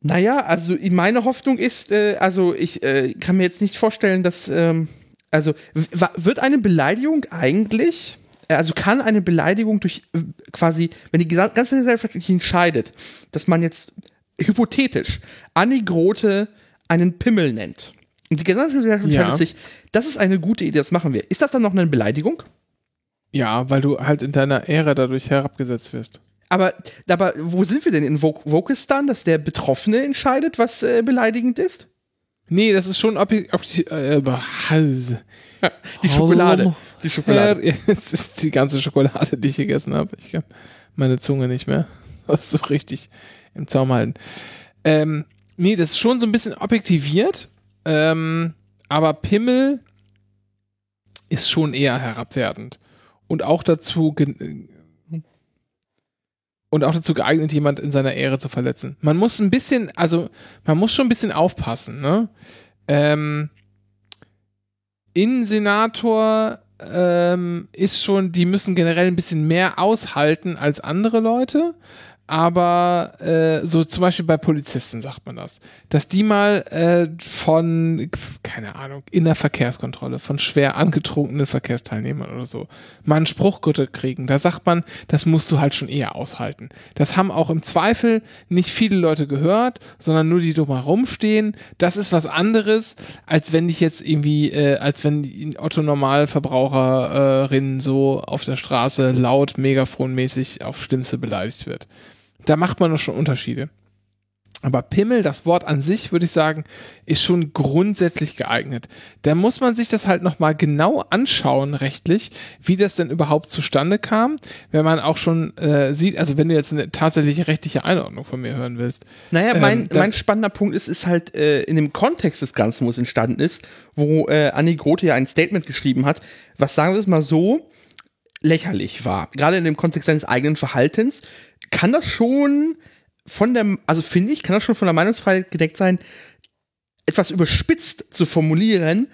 Naja, also meine Hoffnung ist, äh, also ich äh, kann mir jetzt nicht vorstellen, dass, ähm, also wird eine Beleidigung eigentlich, äh, also kann eine Beleidigung durch äh, quasi, wenn die ganze Gesellschaft entscheidet, dass man jetzt hypothetisch Anni Grote einen Pimmel nennt. Die gesamte Gesellschaft Ja. entscheidet sich, das ist eine gute Idee, das machen wir. Ist das dann noch eine Beleidigung? Ja, weil du halt in deiner Ära dadurch herabgesetzt wirst. Aber, aber wo sind wir denn in Vo- Wokistan, dass der Betroffene entscheidet, was äh, beleidigend ist? Nee, das ist schon objektiv. Ob, äh, Die Schokolade. Die Schokolade. Das ist die ganze Schokolade, die ich gegessen habe. Ich kann meine Zunge nicht mehr so richtig im Zaum halten. Ähm, nee, das ist schon so ein bisschen objektiviert. Ähm, aber Pimmel ist schon eher herabwertend. Und auch dazu und auch dazu geeignet, jemand in seiner Ehre zu verletzen. Man muss ein bisschen, also man muss schon ein bisschen aufpassen, ne? Ähm, Innensenator ähm, ist schon, die müssen generell ein bisschen mehr aushalten als andere Leute. Aber äh, so zum Beispiel bei Polizisten sagt man das, dass die mal äh, von, keine Ahnung, in der Verkehrskontrolle, von schwer angetrunkenen Verkehrsteilnehmern oder so, mal einen Spruchgürtel kriegen. Da sagt man, das musst du halt schon eher aushalten. Das haben auch im Zweifel nicht viele Leute gehört, sondern nur die drumherum stehen. Das ist was anderes, als wenn dich jetzt irgendwie, äh, als wenn Otto Normalverbraucherin so auf der Straße laut, megafonmäßig auf Schlimmste beleidigt wird. Da macht man doch schon Unterschiede. Aber Pimmel, das Wort an sich, würde ich sagen, ist schon grundsätzlich geeignet. Da muss man sich das halt nochmal genau anschauen, rechtlich, wie das denn überhaupt zustande kam. Wenn man auch schon äh, sieht, also wenn du jetzt eine tatsächliche rechtliche Einordnung von mir hören willst. Naja, Ähm, mein, dann- mein spannender Punkt ist, ist halt äh, in dem Kontext des Ganzen, wo es entstanden ist, wo äh, Anni Grote ja ein Statement geschrieben hat, was sagen wir es mal so, lächerlich war. Gerade in dem Kontext seines eigenen Verhaltens, kann das schon von der, also finde ich, kann das schon von der Meinungsfreiheit gedeckt sein, etwas überspitzt zu formulieren,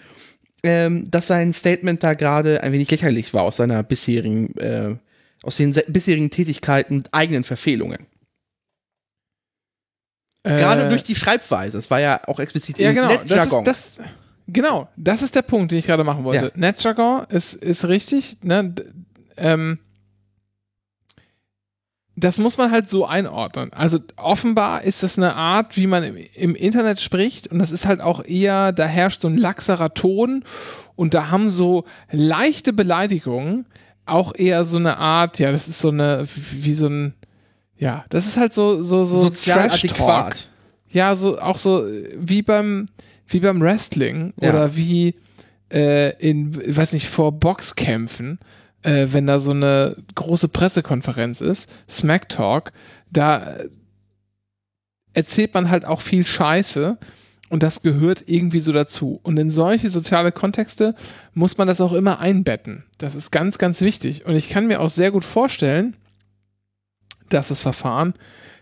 ähm, dass sein Statement da gerade ein wenig lächerlich war aus seiner bisherigen, äh, aus den bisherigen Tätigkeiten und eigenen Verfehlungen. Gerade durch die Schreibweise. Das war ja auch explizit ja, genau. Das Netzjargon. ist, das, genau, das ist der Punkt, den ich gerade machen wollte. Ja. Netzjargon ist, ist richtig. Ne? Ähm, das muss man halt so einordnen. Also offenbar ist das eine Art, wie man im, im Internet spricht und das ist halt auch eher, da herrscht so ein laxerer Ton und da haben so leichte Beleidigungen auch eher so eine Art, ja, das ist so eine, wie so ein, ja, das ist halt so, so, so sozial adäquat. Ja, so auch so äh, wie beim wie beim Wrestling Ja. oder wie äh, in, weiß nicht, vor Boxkämpfen, äh, wenn da so eine große Pressekonferenz ist, Smack Talk, da äh, erzählt man halt auch viel Scheiße und das gehört irgendwie so dazu. Und in solche soziale Kontexte muss man das auch immer einbetten. Das ist ganz, ganz wichtig. Und ich kann mir auch sehr gut vorstellen, dass das Verfahren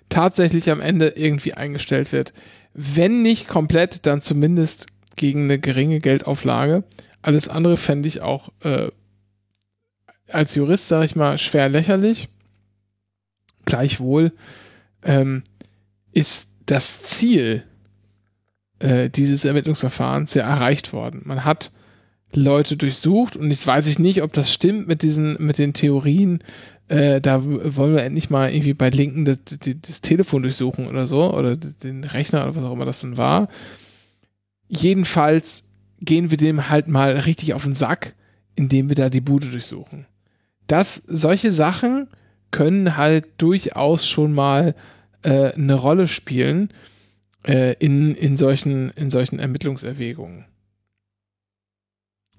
tatsächlich am Ende irgendwie eingestellt wird. Wenn nicht komplett, dann zumindest gegen eine geringe Geldauflage. Alles andere fände ich auch äh, als Jurist, sage ich mal, schwer lächerlich. Gleichwohl ähm, ist das Ziel äh, dieses Ermittlungsverfahrens ja erreicht worden. Man hat Leute durchsucht und jetzt weiß ich nicht, ob das stimmt mit diesen, mit den Theorien, äh, da wollen wir endlich mal irgendwie bei Linken das, das, Telefon durchsuchen oder so oder den Rechner oder was auch immer das dann war. Jedenfalls gehen wir dem halt mal richtig auf den Sack, indem wir da die Bude durchsuchen. Das, solche Sachen können halt durchaus schon mal äh, eine Rolle spielen äh, in, in, solchen, in solchen Ermittlungserwägungen.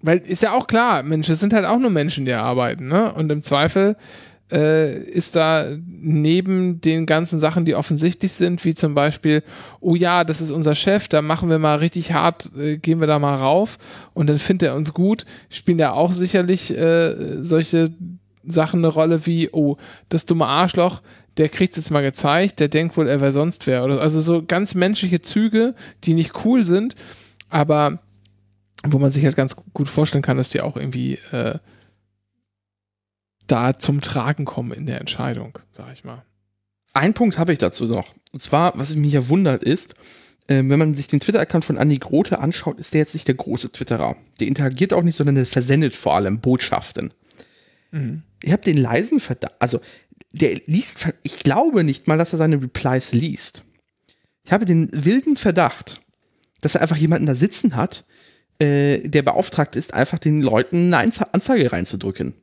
Weil ist ja auch klar, Mensch, es sind halt auch nur Menschen, die arbeiten, ne? Und im Zweifel äh, ist da neben den ganzen Sachen, die offensichtlich sind, wie zum Beispiel, oh ja, das ist unser Chef, da machen wir mal richtig hart, äh, gehen wir da mal rauf und dann findet er uns gut, spielen da auch sicherlich äh, solche Sachen eine Rolle wie, oh, das dumme Arschloch, der kriegt jetzt mal gezeigt, der denkt wohl, er wäre sonst wer. Oder, also so ganz menschliche Züge, die nicht cool sind, aber wo man sich halt ganz gut vorstellen kann, dass die auch irgendwie äh, da zum Tragen kommen in der Entscheidung, sag ich mal. Ein Punkt habe ich dazu noch. Und zwar, was mich ja wundert ist, äh, wenn man sich den Twitter-Account von Andi Grote anschaut, ist der jetzt nicht der große Twitterer. Der interagiert auch nicht, sondern der versendet vor allem Botschaften. Mhm. Ich habe den leisen Verdacht, also der liest, ich glaube nicht mal, dass er seine Replies liest. Ich habe den wilden Verdacht, dass er einfach jemanden da sitzen hat, äh, der beauftragt ist, einfach den Leuten eine Anze- Anzeige reinzudrücken.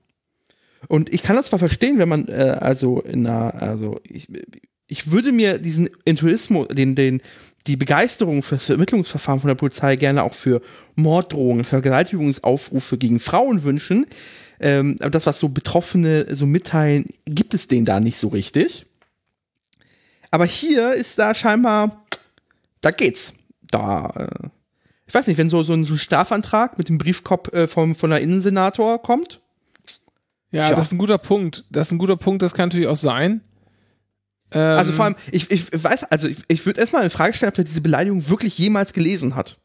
Und ich kann das zwar verstehen, wenn man äh, also in einer, also ich, ich würde mir diesen Enthusiasmus, den, den, die Begeisterung für das Ermittlungsverfahren von der Polizei gerne auch für Morddrohungen, Vergewaltigungsaufrufe gegen Frauen wünschen. Ähm, aber das, was so Betroffene so mitteilen, gibt es denen da nicht so richtig. Aber hier ist da scheinbar, da geht's. Da, äh, ich weiß nicht, wenn so, so ein Strafantrag mit dem Briefkopf äh, vom, von der Innensenator kommt, Ja, Ja. das ist ein guter Punkt. Das ist ein guter Punkt, das kann natürlich auch sein. Ähm, Also vor allem, ich, ich weiß, also ich, ich würde erstmal in Frage stellen, ob er diese Beleidigung wirklich jemals gelesen hat.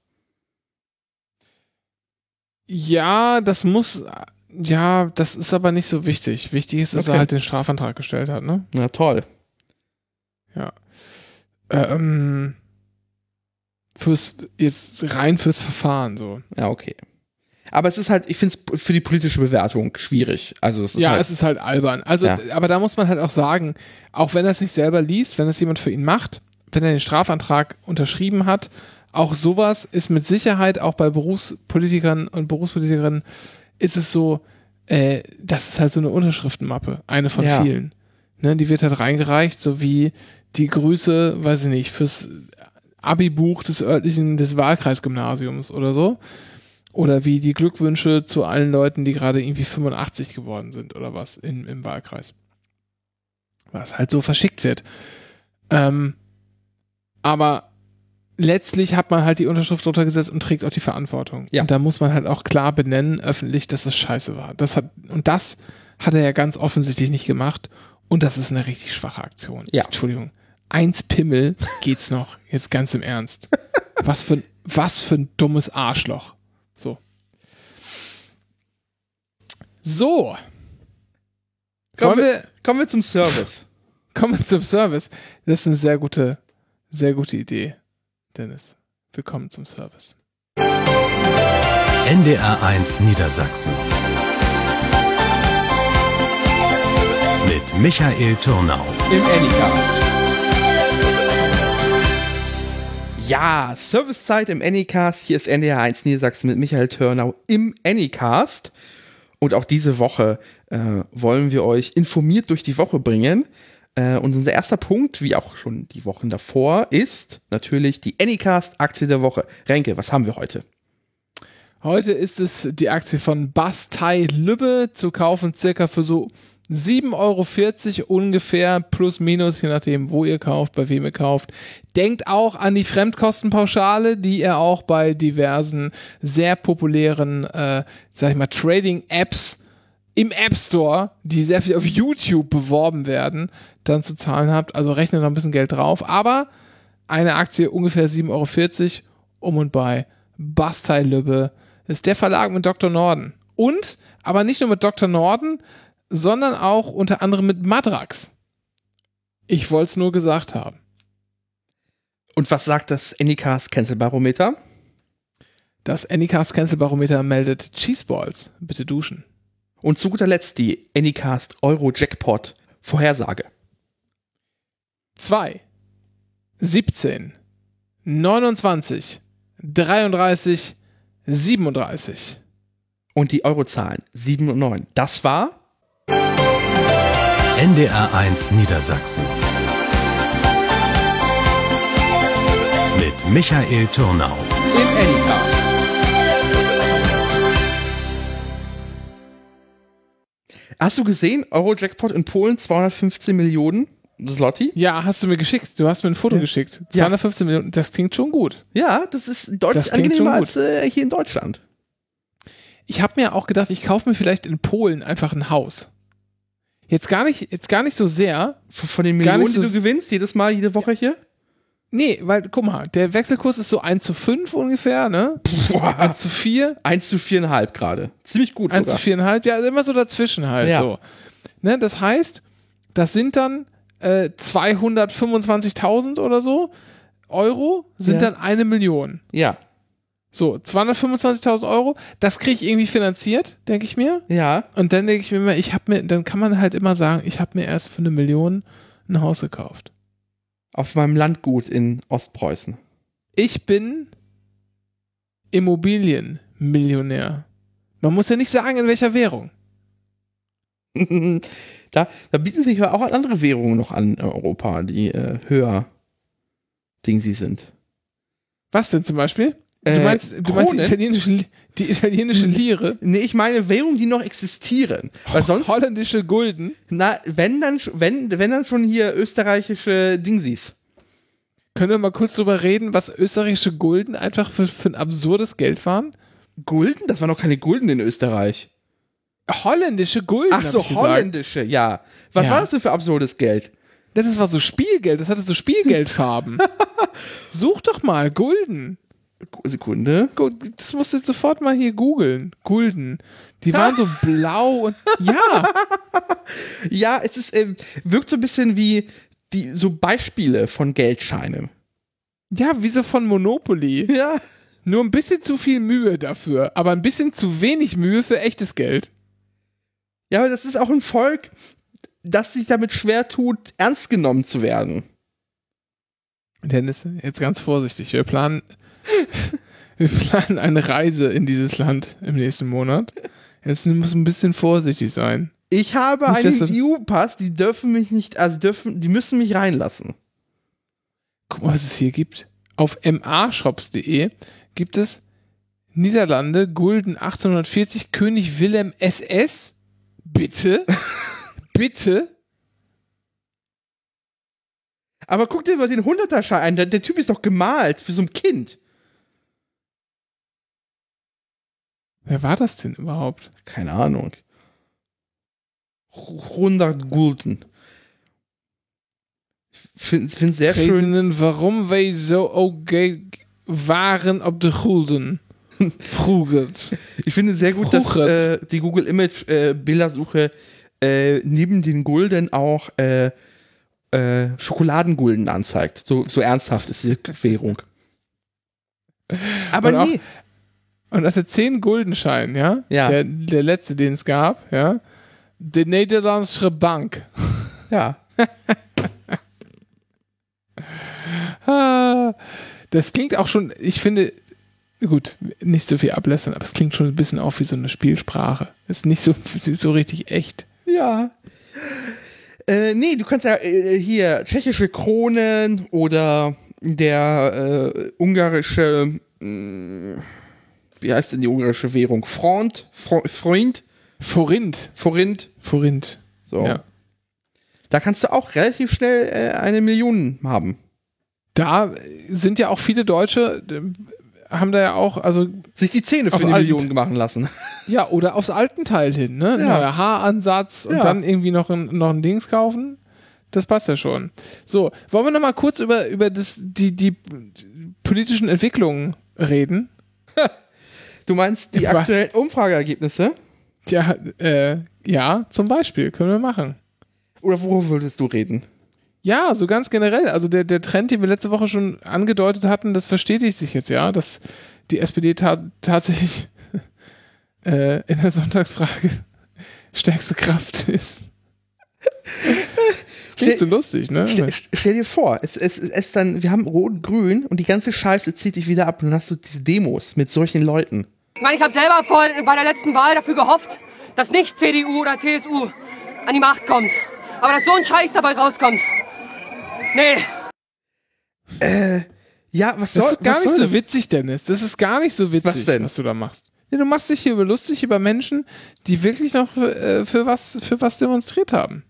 Ja, das muss. Ja, das ist aber nicht so wichtig. Wichtig ist, dass Okay. er halt den Strafantrag gestellt hat, ne? Na toll. Ähm, fürs, jetzt rein fürs Verfahren so. Ja, okay. Aber es ist halt, ich finde es für die politische Bewertung schwierig. Also es ist ja, halt, es ist halt albern. Also, Ja. aber da muss man halt auch sagen, auch wenn er es nicht selber liest, wenn es jemand für ihn macht, wenn er den Strafantrag unterschrieben hat, auch sowas ist mit Sicherheit auch bei Berufspolitikern und Berufspolitikerinnen ist es so, äh, das ist halt so eine Unterschriftenmappe, eine von Ja. vielen. Ne, die wird halt reingereicht, so wie die Grüße, weiß ich nicht, fürs Abi-Buch des örtlichen, des Wahlkreisgymnasiums oder so. Oder wie die Glückwünsche zu allen Leuten, die gerade irgendwie 85 geworden sind oder was in, im Wahlkreis. Was halt so verschickt wird. Ähm, aber letztlich hat man halt die Unterschrift drunter gesetzt und trägt auch die Verantwortung. Ja. Und da muss man halt auch klar benennen, öffentlich, dass das scheiße war. Das hat, und das hat er ja ganz offensichtlich nicht gemacht. Und das ist eine richtig schwache Aktion. Ja. Entschuldigung. Eins Pimmel geht's noch. Jetzt ganz im Ernst. Was für, was für ein dummes Arschloch. So. So. Kommen wir, kommen wir zum Service. kommen wir zum Service. Das ist eine sehr gute, Sehr gute Idee, Dennis. Willkommen zum Service. NDR1 Niedersachsen. Mit Michael Turnau. Im Anycast. Ja, Servicezeit im Anycast. Hier ist NDR1 Niedersachsen mit Michael Törnau im Anycast. Und auch diese Woche äh, wollen wir euch informiert durch die Woche bringen. Äh, und unser erster Punkt, wie auch schon die Wochen davor, ist natürlich die Anycast-Aktie der Woche. Renke, was haben wir heute? Heute ist es die Aktie von Bastei Lübbe zu kaufen, circa für so 7,40 Euro ungefähr, plus minus, je nachdem, wo ihr kauft, bei wem ihr kauft. Denkt auch an die Fremdkostenpauschale, die ihr auch bei diversen sehr populären, äh, sag ich mal, Trading-Apps im App Store, die sehr viel auf YouTube beworben werden, dann zu zahlen habt. Also rechnet noch ein bisschen Geld drauf. Aber eine Aktie ungefähr 7,40 Euro um und bei Bastei Lübbe ist der Verlag mit Dr. Norden. Und, aber nicht nur mit Dr. Norden, sondern auch unter anderem mit Madrax. Ich wollte es nur gesagt haben. Und was sagt das Anycast Cancel Barometer? Das Anycast Cancel Barometer meldet Cheeseballs. Bitte duschen. Und zu guter Letzt die Anycast Euro Jackpot Vorhersage. 2, 17, 29, 33, 37. Und die Eurozahlen 7 und 9. Das war NDR1 Niedersachsen. Mit Michael Turnau. im Anycast. Hast du gesehen, Euro-Jackpot in Polen 215 Millionen Zloty? Ja, hast du mir geschickt. Du hast mir ein Foto Ja. geschickt. 215 Minuten, das klingt schon gut. Ja, das ist deutlich Das klingt schon angenehmer als äh, hier in Deutschland. Ich habe mir auch gedacht, ich kaufe mir vielleicht in Polen einfach ein Haus. Jetzt gar nicht, jetzt gar nicht so sehr. Von von den Millionen, nicht die so du gewinnst, jedes Mal, jede Woche hier? Nee, weil, guck mal, der Wechselkurs ist so 1 zu 5 ungefähr, ne? 1 zu 4, 1 zu 4,5 gerade. Ziemlich gut 1 zu sogar. 4,5, ja, immer so dazwischen halt Ja. so. Ne, das heißt, das sind dann äh, 225.000 oder so Euro, sind Ja. dann eine Million. Ja, So, 225.000 Euro, das kriege ich irgendwie finanziert, denke ich mir. ja. Und dann denke ich mir immer, ich habe mir, dann kann man halt immer sagen, ich habe mir erst für eine Million ein Haus gekauft. Auf meinem Landgut in Ostpreußen. Ich bin Immobilienmillionär. Man muss ja nicht sagen, in welcher Währung. da, da bieten sich ja auch andere Währungen noch an in Europa, die äh, höher Dingsi sind. Was denn zum Beispiel? Du Äh, meinst, du meinst die italienische, Li- die italienische Lire, Nee, ich meine Währungen, die noch existieren. Weil sonst, holländische Gulden. na, wenn dann, wenn, wenn dann schon hier österreichische Dingsis. Können wir mal kurz drüber reden, was österreichische Gulden einfach für, für ein absurdes Geld waren? Gulden? Das waren noch keine Gulden in Österreich. Holländische Gulden. Ach so, holländische, ja. Was Ja. war das denn für absurdes Geld? Das war so Spielgeld, das hatte so Spielgeldfarben. Such doch mal, Gulden. Sekunde. Das musst du jetzt sofort mal hier googeln. Gulden. Die waren so blau und. Ja, Ja, es ist, ähm, wirkt so ein bisschen wie die, so Beispiele von Geldscheinen. ja, wie so von Monopoly. Ja. Nur ein bisschen zu viel Mühe dafür, aber ein bisschen zu wenig Mühe für echtes Geld. Ja, aber das ist auch ein Volk, das sich damit schwer tut, ernst genommen zu werden. Dennis, jetzt ganz vorsichtig. Wir planen, wir planen eine Reise in dieses Land im nächsten Monat. Jetzt muss ein bisschen vorsichtig sein. Ich habe Nicht, einen EU-Pass, die dürfen mich nicht, also dürfen, die müssen mich reinlassen. Guck mal, was es hier gibt. Auf mashops.de gibt es Niederlande, Gulden 1840, König Wilhelm SS. Bitte? Bitte? Aber guck dir mal den 100er-Schein an, der, der Typ ist doch gemalt für so ein Kind. Wer war das denn überhaupt? Keine Ahnung. 100 Gulden. Ich finde find sehr schön. Redenen warum wij zo okay waren op de Gulden. Vroeger. Ich finde sehr gut, dass Fruchet. äh, die Google Image äh, Bildersuche äh, neben den Gulden auch äh, äh, Schokoladengulden anzeigt. So, so ernsthaft ist diese Währung. Aber auch- nee. Und das ist 10 Guldenschein, ja? Ja. Der, der letzte, den es gab, ja? De Nederlandsche Bank. Ja. Ah, Das klingt auch schon, ich finde, gut, nicht so viel ablässern, aber es klingt schon ein bisschen auch wie so eine Spielsprache. Ist nicht so, ist so richtig echt. Ja. Äh, nee, du kannst ja äh, hier tschechische Kronen oder der äh, ungarische, mh, wie heißt denn die ungarische Währung? Front? Fro Freund? Forint. Forint? Forint. So. Ja. Da kannst du auch relativ schnell äh, eine Million haben. Da sind ja auch viele Deutsche, äh, haben da ja auch, also, Sich die Zähne für eine. Million machen lassen. ja, oder aufs alten Teil hin, ne? Ja. Neuer Haaransatz und Ja. dann irgendwie noch ein, noch ein Dings kaufen. Das passt ja schon. So, wollen wir noch mal kurz über, über das, die, die politischen Entwicklungen reden? Du meinst die aktuellen Umfrageergebnisse? Ja, äh, ja, zum Beispiel, können wir machen. Oder worüber würdest du reden? Ja, so ganz generell. Also der, der Trend, den wir letzte Woche schon angedeutet hatten, das verstetigt sich jetzt ja, dass die SPD ta tatsächlich äh, in der Sonntagsfrage stärkste Kraft ist. Das klingt so lustig, ne? Stell, stell dir vor, es, es, es ist dann, wir haben Rot-Grün und die ganze Scheiße zieht dich wieder ab und dann hast du diese Demos mit solchen Leuten. Ich meine, ich habe selber vor, bei der letzten Wahl dafür gehofft, dass nicht CDU oder CSU an die Macht kommt. Aber dass so ein Scheiß dabei rauskommt. Nee. Ja, was Das soll ist gar was nicht so das? witzig, Dennis. Das ist gar nicht so witzig, Was was, denn? du da machst. Nee, du machst dich hier lustig über Menschen, die wirklich noch für, äh, für, was, für was demonstriert haben.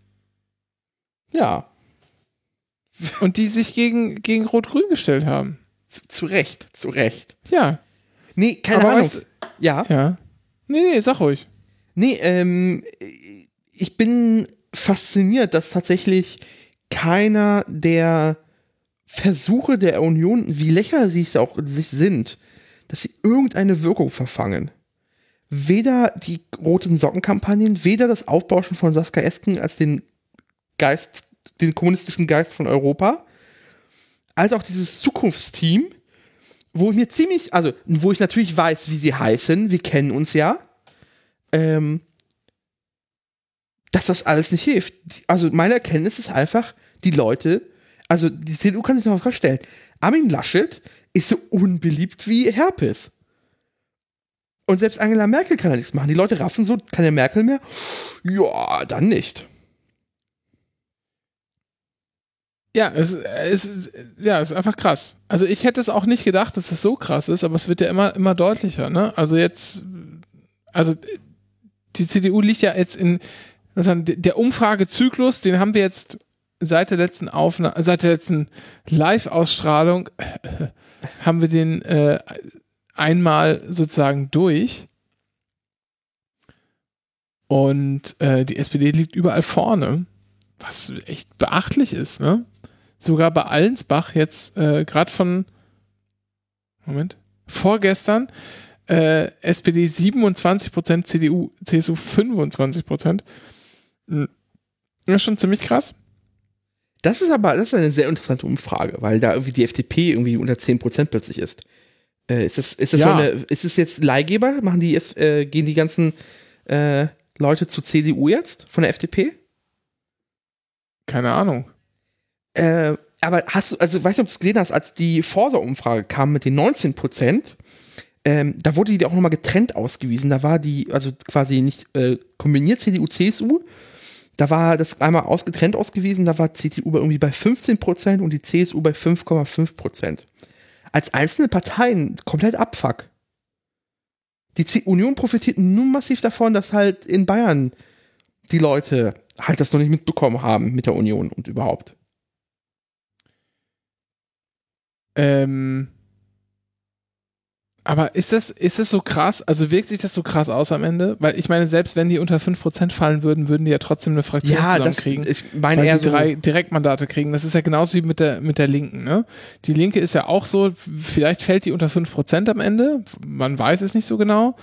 Ja, Und die sich gegen, gegen Rot-Grün gestellt haben. zu, zu Recht, zu Recht. Ja. Nee, keine Aber Ahnung. weißt du- ja, Ja. Nee, nee, sag ruhig. nee, ähm, ich bin fasziniert, dass tatsächlich keiner der Versuche der Union, wie lächerlich sie auch sich sind, dass sie irgendeine Wirkung verfangen. Weder die roten Sockenkampagnen, weder das Aufbauschen von Saskia Esken als den Geist, den kommunistischen Geist von Europa, als auch dieses Zukunftsteam, wo ich mir ziemlich, also wo ich natürlich weiß, wie sie heißen, wir kennen uns ja, ähm, dass das alles nicht hilft. Also meine Erkenntnis ist einfach, die Leute, also die CDU kann sich noch vorstellen, Armin Laschet ist so unbeliebt wie Herpes. Und selbst Angela Merkel kann da nichts machen. Die Leute raffen so, der Merkel mehr? Ja, dann nicht. Ja, es, es, ist- ja, es ist einfach krass. Also ich hätte es auch nicht gedacht, dass das so krass ist, aber es wird ja immer, immer deutlicher, ne? Also jetzt, also die CDU liegt ja jetzt in, was sagen, der Umfragezyklus, den haben wir jetzt seit der letzten Aufnahme, seit der letzten Live-Ausstrahlung, haben wir den äh, einmal sozusagen durch. Und äh, die SPD liegt überall vorne, was echt beachtlich ist, ne? Sogar bei Allensbach jetzt äh, gerade von Moment vorgestern äh, SPD 27%, CDU, CSU 25%. Hm. Ja, schon ziemlich krass. Das ist aber, das ist eine sehr interessante Umfrage, weil da irgendwie die FDP irgendwie unter 10% plötzlich ist. Äh, ist das, ist das Ja. so eine, ist es jetzt Leihgeber? Machen die jetzt, äh, gehen die ganzen äh, Leute zur CDU jetzt von der FDP? Keine Ahnung. Äh, aber hast du, also weißt du, ob du es gesehen hast, als die Forsa-Umfrage kam mit den 19 Prozent, ähm, da wurde die auch nochmal getrennt ausgewiesen. Da war die, also quasi nicht äh, kombiniert CDU, CSU. Da war das einmal ausgetrennt ausgewiesen, da war CDU bei irgendwie bei 15 Prozent und die CSU bei 5,5 Prozent. Als einzelne Parteien komplett Abfuck. Die C Union profitiert nur massiv davon, dass halt in Bayern die Leute halt das noch nicht mitbekommen haben mit der Union und überhaupt. Ähm, aber ist das, ist das so krass? Also wirkt sich das so krass aus am Ende? Weil ich meine, selbst wenn die unter 5% fallen würden, würden die ja trotzdem eine Fraktion Ja, das, zusammenkriegen. ich meine weil eher die so, drei Direktmandate kriegen. Das ist ja genauso wie mit der, mit der Linken. Ne? Die Linke ist ja auch so, vielleicht fällt die unter 5% am Ende. Man weiß es nicht so genau.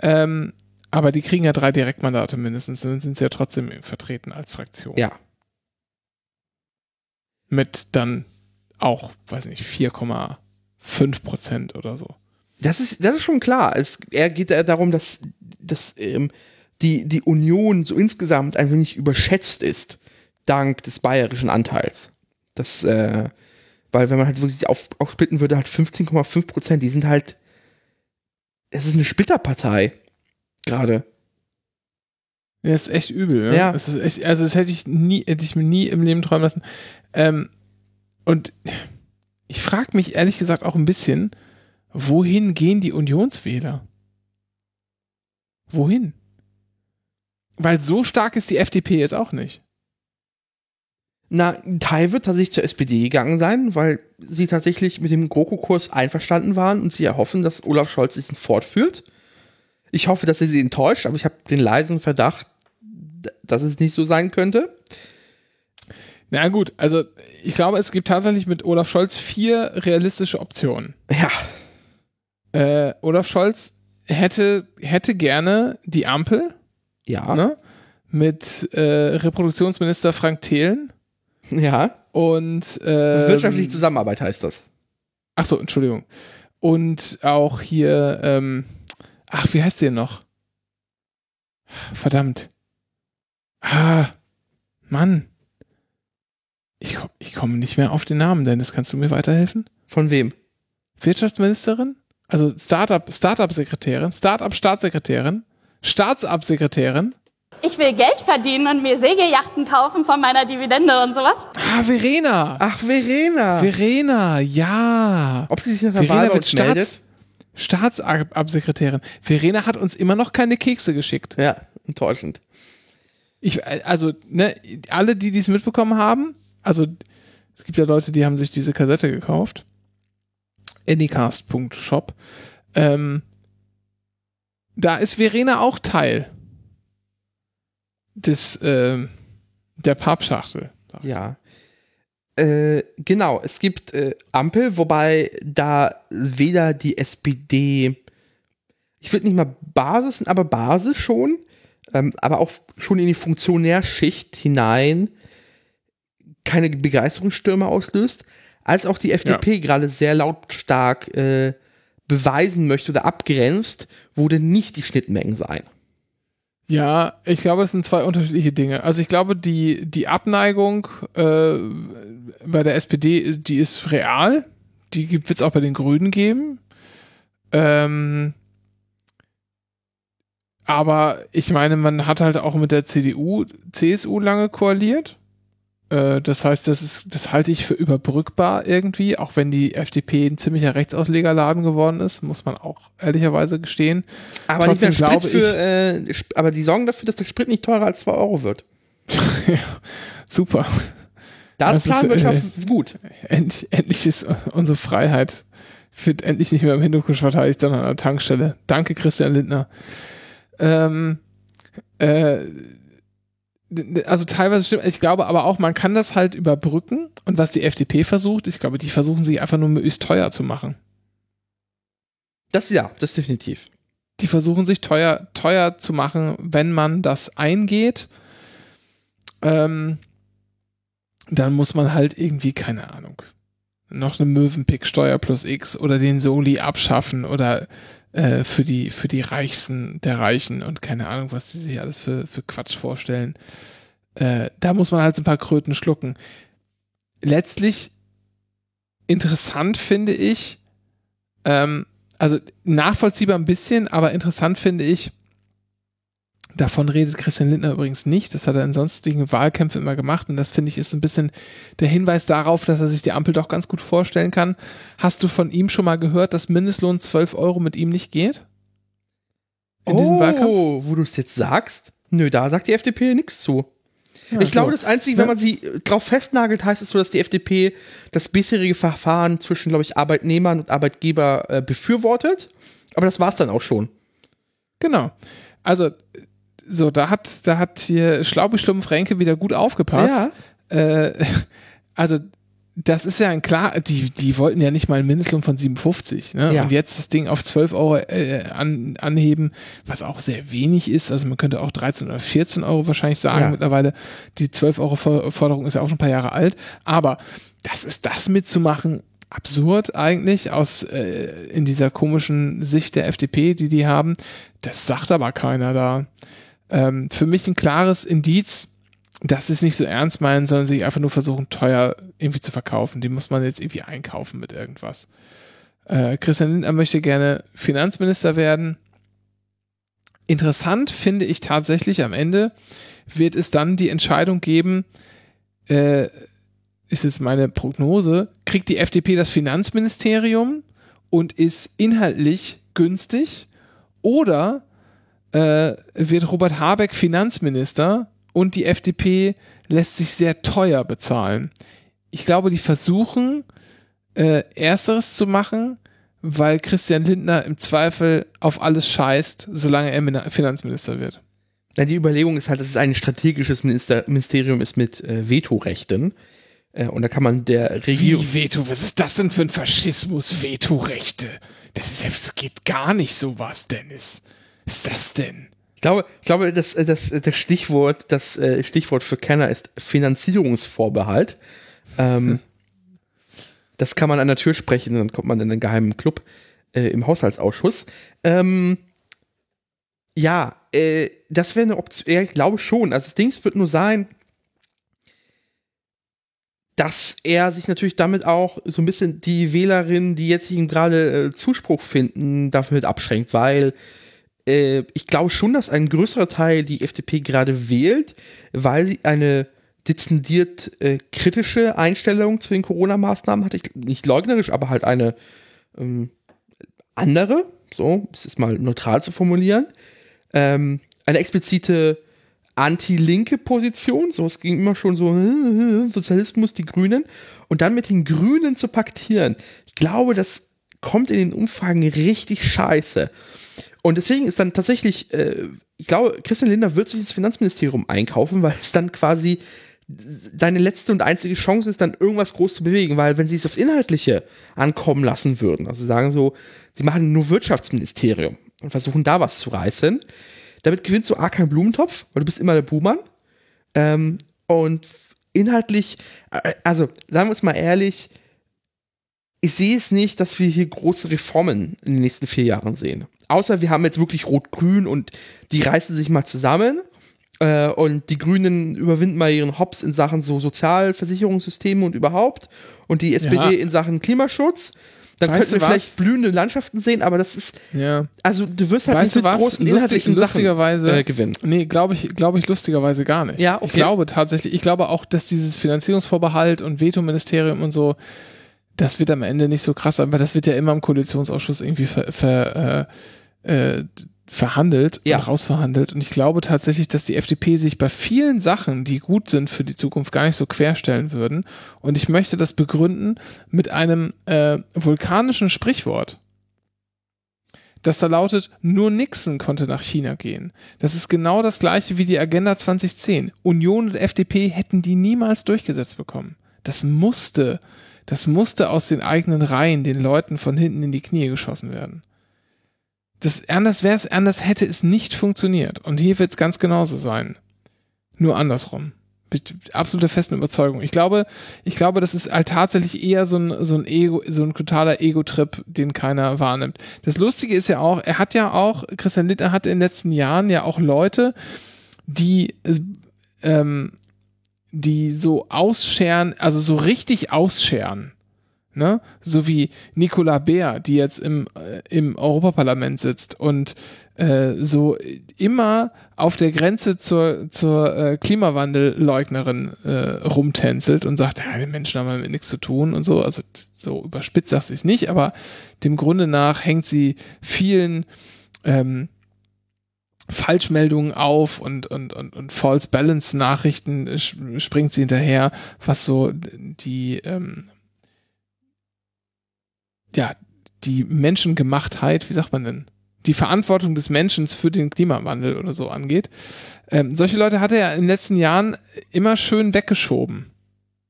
Ähm, aber die kriegen ja drei Direktmandate mindestens. Dann sind sie ja trotzdem vertreten als Fraktion. ja. Mit dann auch, weiß nicht, 4,5 Prozent oder so. Das ist, das ist schon klar. Es er geht darum, dass, dass ähm, die, die Union so insgesamt ein wenig überschätzt ist, dank des bayerischen Anteils. Das, äh, weil wenn man halt wirklich auf, aufsplitten würde, halt 15,5 Prozent, die sind halt, es ist eine Splitterpartei. Gerade. Ja, ist echt übel. Ne? Ja. Es ist echt, also das hätte ich nie, hätte ich mir nie im Leben träumen lassen. Ähm, und ich frage mich ehrlich gesagt auch ein bisschen, wohin gehen die Unionswähler? Wohin? Weil so stark ist die FDP jetzt auch nicht. Na, ein Teil wird tatsächlich zur SPD gegangen sein, weil sie tatsächlich mit dem GroKo-Kurs einverstanden waren und sie erhoffen, dass Olaf Scholz diesen fortführt. Ich hoffe, dass er sie enttäuscht, aber ich habe den leisen Verdacht, dass es nicht so sein könnte. Na gut, also ich glaube, es gibt tatsächlich mit Olaf Scholz vier realistische Optionen. Ja, Äh, Olaf Scholz hätte, hätte gerne die Ampel ja, ne? mit äh, Reproduktionsminister Frank Thelen ja. und ähm, Wirtschaftliche Zusammenarbeit heißt das. Ach so, Entschuldigung. Und auch hier, ähm, ach, wie heißt der noch? Verdammt. Ah, Mann. Ich komme ich komm nicht mehr auf den Namen, Dennis. Kannst du mir weiterhelfen? Von wem? Wirtschaftsministerin? Also Startup, Startup-Sekretärin, Startup-Staatssekretärin, Staatsabsekretärin. Ich will Geld verdienen und mir Segelyachten kaufen von meiner Dividende und sowas. Ah, Verena. Ach, Verena. Verena, ja. Ob sie sich nach der Verena Wahl wird uns meldet? Staats, Staatsabsekretärin. Verena hat uns immer noch keine Kekse geschickt. Ja, enttäuschend. Ich, also, ne, alle, die dies mitbekommen haben, also es gibt ja Leute, die haben sich diese Kassette gekauft. Anycast.shop. Ähm, da ist Verena auch Teil des, ähm, der Pappschachtel. Ja. Äh, genau, es gibt äh, Ampel, wobei da weder die SPD, ich würde nicht mal Basis, aber Basis schon, ähm, aber auch schon in die Funktionärschicht hinein keine Begeisterungsstürme auslöst, als auch die FDP gerade sehr lautstark äh, beweisen möchte oder abgrenzt, wo denn nicht die Schnittmengen seien. Ja, ich glaube, das sind zwei unterschiedliche Dinge. Also ich glaube, die, die Abneigung äh, bei der SPD, die ist real. Die wird es auch bei den Grünen geben. Ähm, aber ich meine, man hat halt auch mit der CDU, CSU lange koaliert. Äh, das heißt, das ist, das halte ich für überbrückbar irgendwie, auch wenn die FDP ein ziemlicher Rechtsauslegerladen geworden ist, muss man auch ehrlicherweise gestehen. Aber, Trotzdem nicht mehr Sprit für, äh, aber die sorgen dafür, dass der Sprit nicht teurer als 2 Euro wird. ja, super. Da Das ist ist, Planwirtschaft gut. End, endlich ist unsere Freiheit wird endlich nicht mehr im Hindukusch verteidigt, sondern an der Tankstelle. Danke, Christian Lindner. Ähm, äh, also teilweise stimmt, ich glaube aber auch, man kann das halt überbrücken. Und was die FDP versucht, ich glaube, die versuchen sich einfach nur möglichst teuer zu machen. Das ja, das definitiv. Die versuchen sich teuer, teuer zu machen, wenn man das eingeht. Ähm, dann muss man halt irgendwie, keine Ahnung, noch eine Möwenpick-Steuer plus X oder den Soli abschaffen oder äh, für, die, für die Reichsten der Reichen und keine Ahnung, was die sich alles für, für Quatsch vorstellen. Äh, da muss man halt so ein paar Kröten schlucken. Letztlich interessant finde ich, ähm, also nachvollziehbar ein bisschen, aber interessant finde ich, davon redet Christian Lindner übrigens nicht, das hat er in sonstigen Wahlkämpfen immer gemacht und das finde ich ist ein bisschen der Hinweis darauf, dass er sich die Ampel doch ganz gut vorstellen kann. Hast du von ihm schon mal gehört, dass Mindestlohn 12 Euro mit ihm nicht geht? In diesem Wahlkampf? oh, wo du es jetzt sagst? Nö, da sagt die FDP nichts zu. Ja, ich glaube, so. das Einzige, wenn Ja. man sie äh, drauf festnagelt, heißt es so, dass die FDP das bisherige Verfahren zwischen, glaube ich, Arbeitnehmern und Arbeitgeber äh, befürwortet. Aber das war es dann auch schon. Genau. Also, so, da hat, da hat hier Schlaubi Schlumpf Renke wieder gut aufgepasst. Äh, also, das ist ja ein klar, die, die wollten ja nicht mal einen Mindestlohn von 57, ne? Ja. Und jetzt das Ding auf 12 Euro äh, an, anheben, was auch sehr wenig ist. Also man könnte auch 13 oder 14 Euro wahrscheinlich sagen Ja. mittlerweile. Die 12 Euro For- Forderung ist ja auch schon ein paar Jahre alt. Aber das ist das mitzumachen, absurd eigentlich aus äh, in dieser komischen Sicht der FDP, die die haben. Das sagt aber keiner da. Ähm, für mich ein klares Indiz, dass sie es nicht so ernst meinen, sondern sich einfach nur versuchen, teuer irgendwie zu verkaufen. Die muss man jetzt irgendwie einkaufen mit irgendwas. Äh, Christian Lindner möchte gerne Finanzminister werden. Interessant finde ich tatsächlich am Ende wird es dann die Entscheidung geben, äh, ist jetzt meine Prognose, kriegt die FDP das Finanzministerium und ist inhaltlich günstig oder äh, wird Robert Habeck Finanzminister und die FDP lässt sich sehr teuer bezahlen. Ich glaube, die versuchen, äh, Ersteres zu machen, weil Christian Lindner im Zweifel auf alles scheißt, solange er Finanzminister wird. Na, die Überlegung ist halt, dass es ein strategisches Minister Ministerium ist mit äh, Vetorechten. Äh, und da kann man der Regierung. Wie Veto? Was ist das denn für ein Faschismus? Vetorechte. Das ist das geht gar nicht sowas, Dennis. Ist das denn? Ich glaube, ich glaube, das, das, das Stichwort, das äh, Stichwort für Kenner ist Finanzierungsvorbehalt. Ähm, Das kann man an der Tür sprechen, dann kommt man in einen geheimen Club äh, im Haushaltsausschuss. Ähm, ja, äh, das wäre eine Option. Ja, ich glaube schon. Also das Ding wird nur sein, dass er sich natürlich damit auch so ein bisschen die Wählerinnen, die jetzt ihm gerade äh, Zuspruch finden, dafür abschränkt, weil äh, ich glaube schon, dass ein größerer Teil die FDP gerade wählt, weil sie eine dezidiert äh, kritische Einstellung zu den Corona-Maßnahmen hat. Ich, nicht leugnerisch, aber halt eine ähm, andere, so, es ist mal neutral zu formulieren. Ähm, eine explizite anti-linke Position, so es ging immer schon so Sozialismus, die Grünen und dann mit den Grünen zu paktieren. Ich glaube, das kommt in den Umfragen richtig scheiße. Und deswegen ist dann tatsächlich, äh, ich glaube, Christian Lindner wird sich ins Finanzministerium einkaufen, weil es dann quasi deine letzte und einzige Chance ist, dann irgendwas groß zu bewegen, weil wenn sie es aufs Inhaltliche ankommen lassen würden, also sagen so, sie machen nur Wirtschaftsministerium und versuchen da was zu reißen, damit gewinnst du A keinen Blumentopf, weil du bist immer der Buhmann. Ähm, und inhaltlich, äh, also sagen wir uns mal ehrlich, ich sehe es nicht, dass wir hier große Reformen in den nächsten vier Jahren sehen. Außer wir haben jetzt wirklich Rot-Grün und die reißen sich mal zusammen äh, und die Grünen überwinden mal ihren Hops in Sachen so Sozialversicherungssysteme und überhaupt und die SPD Ja. in Sachen Klimaschutz. Dann Weißt könnten wir vielleicht blühende Landschaften sehen, aber das ist, Ja. also du wirst halt Weißt nicht mit was? großen Lustig, inhaltlichen lustigerweise Sachen äh, gewinnen. Nee, glaube ich, glaube ich lustigerweise gar nicht. Ja, okay. Ich glaube tatsächlich, ich glaube auch, dass dieses Finanzierungsvorbehalt und Vetoministerium und so, das wird am Ende nicht so krass sein, weil das wird ja immer im Koalitionsausschuss irgendwie ver, ver, äh, äh, verhandelt Ja. und rausverhandelt. Und ich glaube tatsächlich, dass die FDP sich bei vielen Sachen, die gut sind für die Zukunft, gar nicht so querstellen würden. Und ich möchte das begründen mit einem äh, vulkanischen Sprichwort das da lautet, nur Nixon konnte nach China gehen. Das ist genau das gleiche wie die Agenda 2010. Union und FDP hätten die niemals durchgesetzt bekommen. Das musste, das musste aus den eigenen Reihen den Leuten von hinten in die Knie geschossen werden. Das, anders wäre es, anders hätte es nicht funktioniert. Und hier wird es ganz genauso sein. Nur andersrum. Mit absoluter festen Überzeugung. Ich glaube, ich glaube, das ist halt tatsächlich eher so ein, so ein Ego, so ein totaler Ego-Trip, den keiner wahrnimmt. Das Lustige ist ja auch, er hat ja auch, Christian Lindner hatte in den letzten Jahren ja auch Leute, die, ähm, die so ausscheren, also so richtig ausscheren. Ne? So wie Nicola Beer, die jetzt im, äh, im Europaparlament sitzt und äh, so immer auf der Grenze zur, zur äh, Klimawandelleugnerin äh, rumtänzelt und sagt, ja, die Menschen haben damit nichts zu tun und so. Also so überspitzt sagt sie es nicht, aber dem Grunde nach hängt sie vielen ähm, Falschmeldungen auf und, und, und, und False Balance Nachrichten äh, springt sie hinterher, was so die, ähm, ja, die Menschengemachtheit, wie sagt man denn? Die Verantwortung des Menschen für den Klimawandel oder so angeht. Ähm, solche Leute hat er ja in den letzten Jahren immer schön weggeschoben.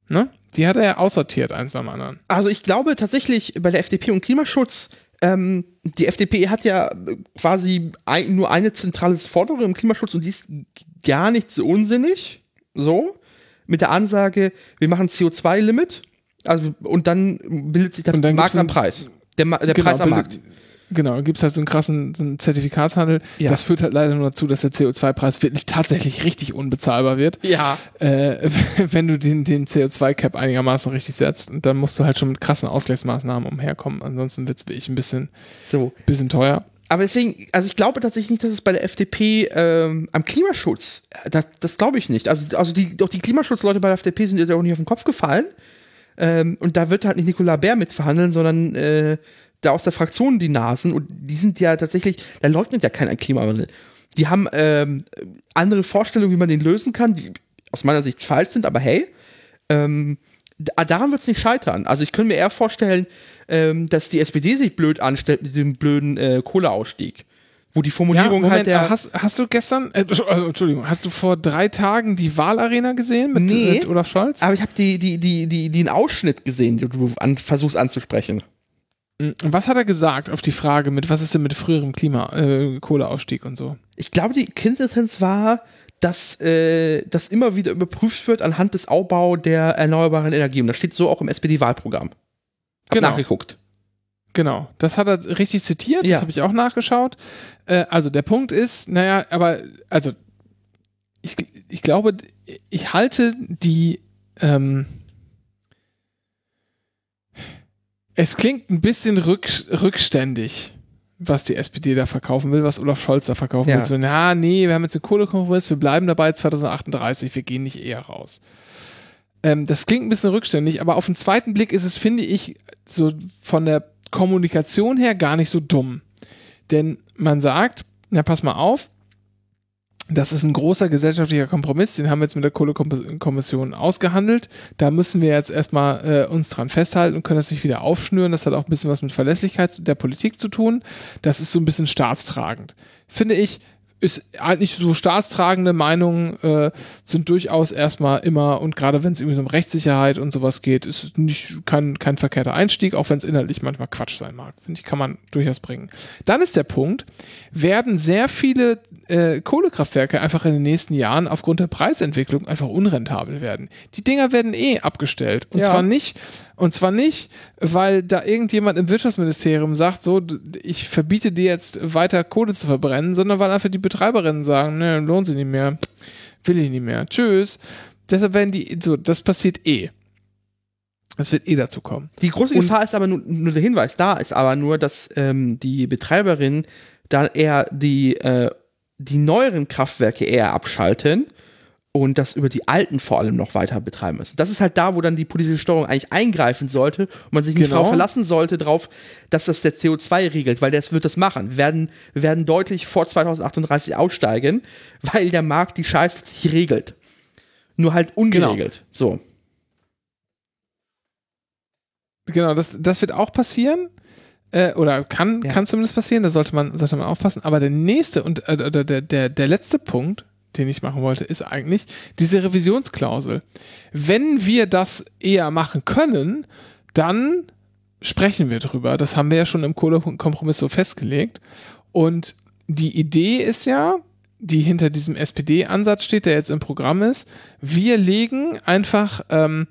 Ne? Die hat er ja aussortiert, eins am anderen. Also ich glaube tatsächlich bei der FDP und Klimaschutz, ähm, die FDP hat ja quasi ein, nur eine zentrale Forderung im Klimaschutz und die ist gar nicht so unsinnig. So. Mit der Ansage, wir machen CO2-Limit. Also, und dann bildet sich der Markt am Preis. Der, Ma der Genau, Preis am Markt. Genau, dann gibt es halt so einen krassen so einen Zertifikatshandel. Ja. Das führt halt leider nur dazu, dass der CO2-Preis wirklich tatsächlich richtig unbezahlbar wird. Ja. Äh, wenn du den, den CO2-Cap einigermaßen richtig setzt. Und dann musst du halt schon mit krassen Ausgleichsmaßnahmen umherkommen. Ansonsten wird es wirklich ein bisschen, So. bisschen teuer. Aber deswegen, also ich glaube tatsächlich nicht, dass es bei der FDP ähm, am Klimaschutz, äh, das, das glaube ich nicht. Also, also die, doch die Klimaschutzleute bei der FDP sind ja auch nicht auf den Kopf gefallen. Ähm, und da wird halt nicht Nicolas Bär mitverhandeln, sondern äh, da aus der Fraktion die Nasen. Und die sind ja tatsächlich, da leugnet ja keiner Klimawandel. Die haben ähm, andere Vorstellungen, wie man den lösen kann, die aus meiner Sicht falsch sind, aber hey, ähm, da- daran wird es nicht scheitern. Also ich könnte mir eher vorstellen, ähm, dass die SPD sich blöd anstellt mit dem blöden äh, Kohleausstieg. Wo die Formulierung Moment, halt der. hast, hast du gestern, äh, also, Entschuldigung, hast du vor drei Tagen die Wahlarena gesehen mit, Nee. mit Olaf Scholz? aber ich habe die, die, die, die, den Ausschnitt gesehen, den du an, versuchst anzusprechen. Und was hat er gesagt auf die Frage mit, was ist denn mit früherem Klima, äh, Kohleausstieg und so? Ich glaube, die Quintessenz war, dass äh, das immer wieder überprüft wird anhand des Aufbau der erneuerbaren Energie. Und das steht so auch im SPD-Wahlprogramm. Hab Genau. nachgeguckt. Genau, das hat er richtig zitiert, Ja. das habe ich auch nachgeschaut. Äh, also der Punkt ist, naja, aber also ich, ich glaube, ich halte die ähm, es klingt ein bisschen rück, rückständig, was die SPD da verkaufen will, was Olaf Scholz da verkaufen Ja. will. So, na, nee, wir haben jetzt einen Kohlekompromiss, wir bleiben dabei 2038, wir gehen nicht eher raus. Ähm, das klingt ein bisschen rückständig, aber auf den zweiten Blick ist es, finde ich, so von der Kommunikation her gar nicht so dumm. Denn man sagt, na pass mal auf, das ist ein großer gesellschaftlicher Kompromiss, den haben wir jetzt mit der Kohlekommission ausgehandelt. Da müssen wir jetzt erstmal äh, uns dran festhalten und können das nicht wieder aufschnüren. Das hat auch ein bisschen was mit Verlässlichkeit der Politik zu tun. Das ist so ein bisschen staatstragend. Finde ich, ist eigentlich so staatstragende Meinungen äh, sind durchaus erstmal immer und gerade wenn es irgendwie so um Rechtssicherheit und sowas geht, ist es nicht kein, kein verkehrter Einstieg, auch wenn es inhaltlich manchmal Quatsch sein mag. Finde ich, kann man durchaus bringen. Dann ist der Punkt, werden sehr viele äh, Kohlekraftwerke einfach in den nächsten Jahren aufgrund der Preisentwicklung einfach unrentabel werden. Die Dinger werden eh abgestellt. Und Ja. zwar nicht, und zwar nicht, weil da irgendjemand im Wirtschaftsministerium sagt, so, ich verbiete dir jetzt weiter Kohle zu verbrennen, sondern weil einfach die Betreiberinnen sagen, ne, lohnt sich nicht mehr, will ich nicht mehr, tschüss. Deshalb werden die, so, das passiert eh. Das wird eh dazu kommen. Die große Und- Gefahr ist aber nur, nur der Hinweis da, ist aber nur, dass ähm, die Betreiberinnen dann eher die, äh, die neueren Kraftwerke eher abschalten und das über die alten vor allem noch weiter betreiben müssen. Das ist halt da, wo dann die politische Steuerung eigentlich eingreifen sollte und man sich nicht Genau. darauf verlassen sollte, drauf, dass das der CO2 regelt, weil das wird das machen. Wir werden, wir werden deutlich vor 2038 aussteigen, weil der Markt die Scheiße sich regelt. Nur halt ungeregelt. So. Genau, das, das wird auch passieren. Äh, oder kann, Ja. kann zumindest passieren, da sollte man, sollte man aufpassen. Aber der nächste und äh, der, der, der, letzte Punkt, den ich machen wollte, ist eigentlich diese Revisionsklausel. Wenn wir das eher machen können, dann sprechen wir drüber. Das haben wir ja schon im Kohlekompromiss so festgelegt. Und die Idee ist ja, die hinter diesem SPD-Ansatz steht, der jetzt im Programm ist, wir legen einfach ähm,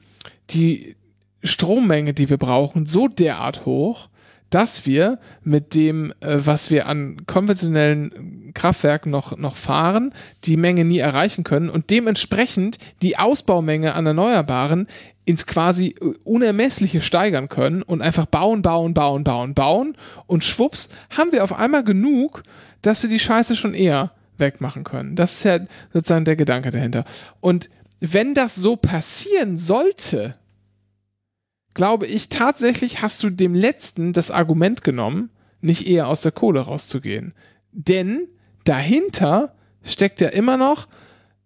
die Strommenge, die wir brauchen, so derart hoch, dass wir mit dem, äh, was wir an konventionellen Kraftwerken noch, noch fahren, die Menge nie erreichen können und dementsprechend die Ausbaumenge an Erneuerbaren ins quasi äh, Unermessliche steigern können und einfach bauen, bauen, bauen, bauen, bauen und schwupps haben wir auf einmal genug, dass wir die Scheiße schon eher wegmachen können. Das ist ja sozusagen der Gedanke dahinter. Und wenn das so passieren sollte, glaube ich, tatsächlich hast du dem letzten das Argument genommen, nicht eher aus der Kohle rauszugehen. Denn dahinter steckt ja immer noch,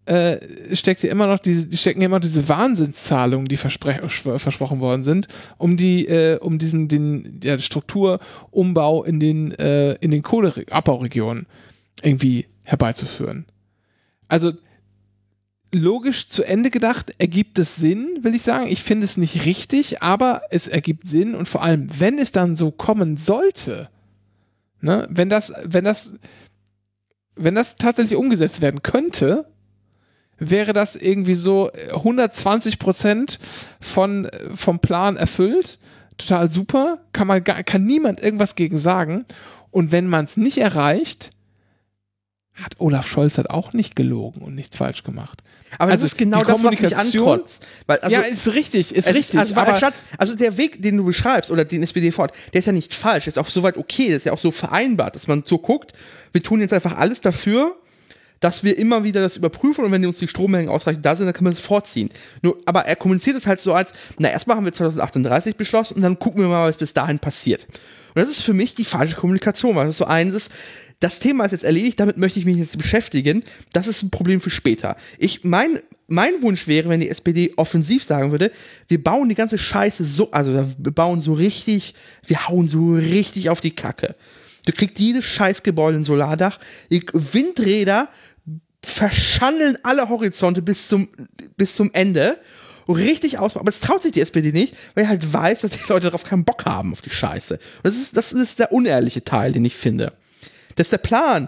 äh, steckt ja immer noch diese, stecken ja immer noch diese Wahnsinnszahlungen, die versprochen worden sind, um die, äh, um diesen, den ja, Strukturumbau in den, äh, in den Kohleabbauregionen irgendwie herbeizuführen. Also logisch zu Ende gedacht, ergibt es Sinn, will ich sagen. Ich finde es nicht richtig, aber es ergibt Sinn und vor allem, wenn es dann so kommen sollte, ne, wenn das, wenn das, wenn das tatsächlich umgesetzt werden könnte, wäre das irgendwie so 120 Prozent von, vom Plan erfüllt. Total super. Kann man gar, kann niemand irgendwas gegen sagen. Und wenn man es nicht erreicht, hat Olaf Scholz halt auch nicht gelogen und nichts falsch gemacht. Aber Also das ist genau das, was mich ankotzt. Weil, also, ja, ist richtig, ist es richtig. also, weil aber anstatt, also der Weg, den du beschreibst, oder den SPD fort, der ist ja nicht falsch, der ist auch soweit okay, der ist ja auch so vereinbart, dass man so guckt, wir tun jetzt einfach alles dafür, dass wir immer wieder das überprüfen und wenn uns die Strommengen ausreichend da sind, dann können wir das vorziehen. Nur, aber er kommuniziert es halt so als, na, erstmal haben wir 2038 beschlossen und dann gucken wir mal, was bis dahin passiert. Und das ist für mich die falsche Kommunikation, weil das so eins ist, das Thema ist jetzt erledigt, damit möchte ich mich jetzt beschäftigen. Das ist ein Problem für später. Ich, mein, mein Wunsch wäre, wenn die SPD offensiv sagen würde, wir bauen die ganze Scheiße so, also wir bauen so richtig, wir hauen so richtig auf die Kacke. Du kriegst jedes Scheißgebäude ein Solardach, Windräder verschandeln alle Horizonte bis zum, bis zum Ende. Richtig aus, aber das traut sich die SPD nicht, weil er halt weiß, dass die Leute darauf keinen Bock haben auf die Scheiße. Und das ist, das ist der unehrliche Teil, den ich finde. Das ist der Plan,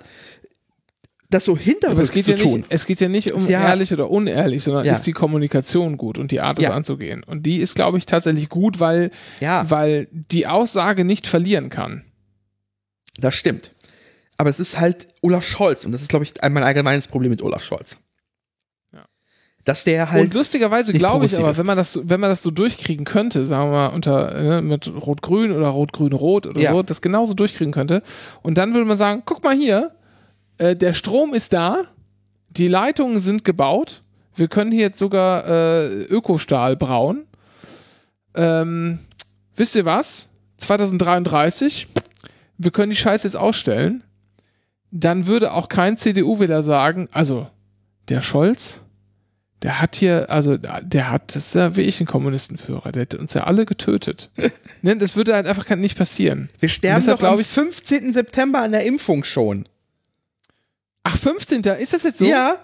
das so hinterrücks geht, zu ja tun. nicht, es geht ja nicht um Ja. ehrlich oder unehrlich, sondern ist die Kommunikation gut und die Art, es anzugehen. Und die ist, glaube ich, tatsächlich gut, weil, weil die Aussage nicht verlieren kann. Das stimmt. Aber es ist halt Olaf Scholz und das ist, glaube ich, mein allgemeines Problem mit Olaf Scholz. Ja. Dass der halt. und lustigerweise glaube ich aber, ist. wenn man das, so- wenn man das so durchkriegen könnte, sagen wir mal unter ne, mit Rot-Grün oder Rot-Grün-Rot oder Ja. so, das genauso durchkriegen könnte, und dann würde man sagen, guck mal hier, äh, der Strom ist da, die Leitungen sind gebaut, wir können hier jetzt sogar äh, Ökostahl brauen. Ähm, wisst ihr was? 2033, wir können die Scheiße jetzt ausstellen. Dann würde auch kein CDU-Wähler sagen, also der Scholz, der hat hier, also der hat, das ist ja wie ich ein Kommunistenführer, der hat uns ja alle getötet. ne, das würde halt einfach nicht passieren. wir sterben deshalb doch am ich- 15. September an der Impfung schon. Ach, 15. Ist das jetzt so? Ja.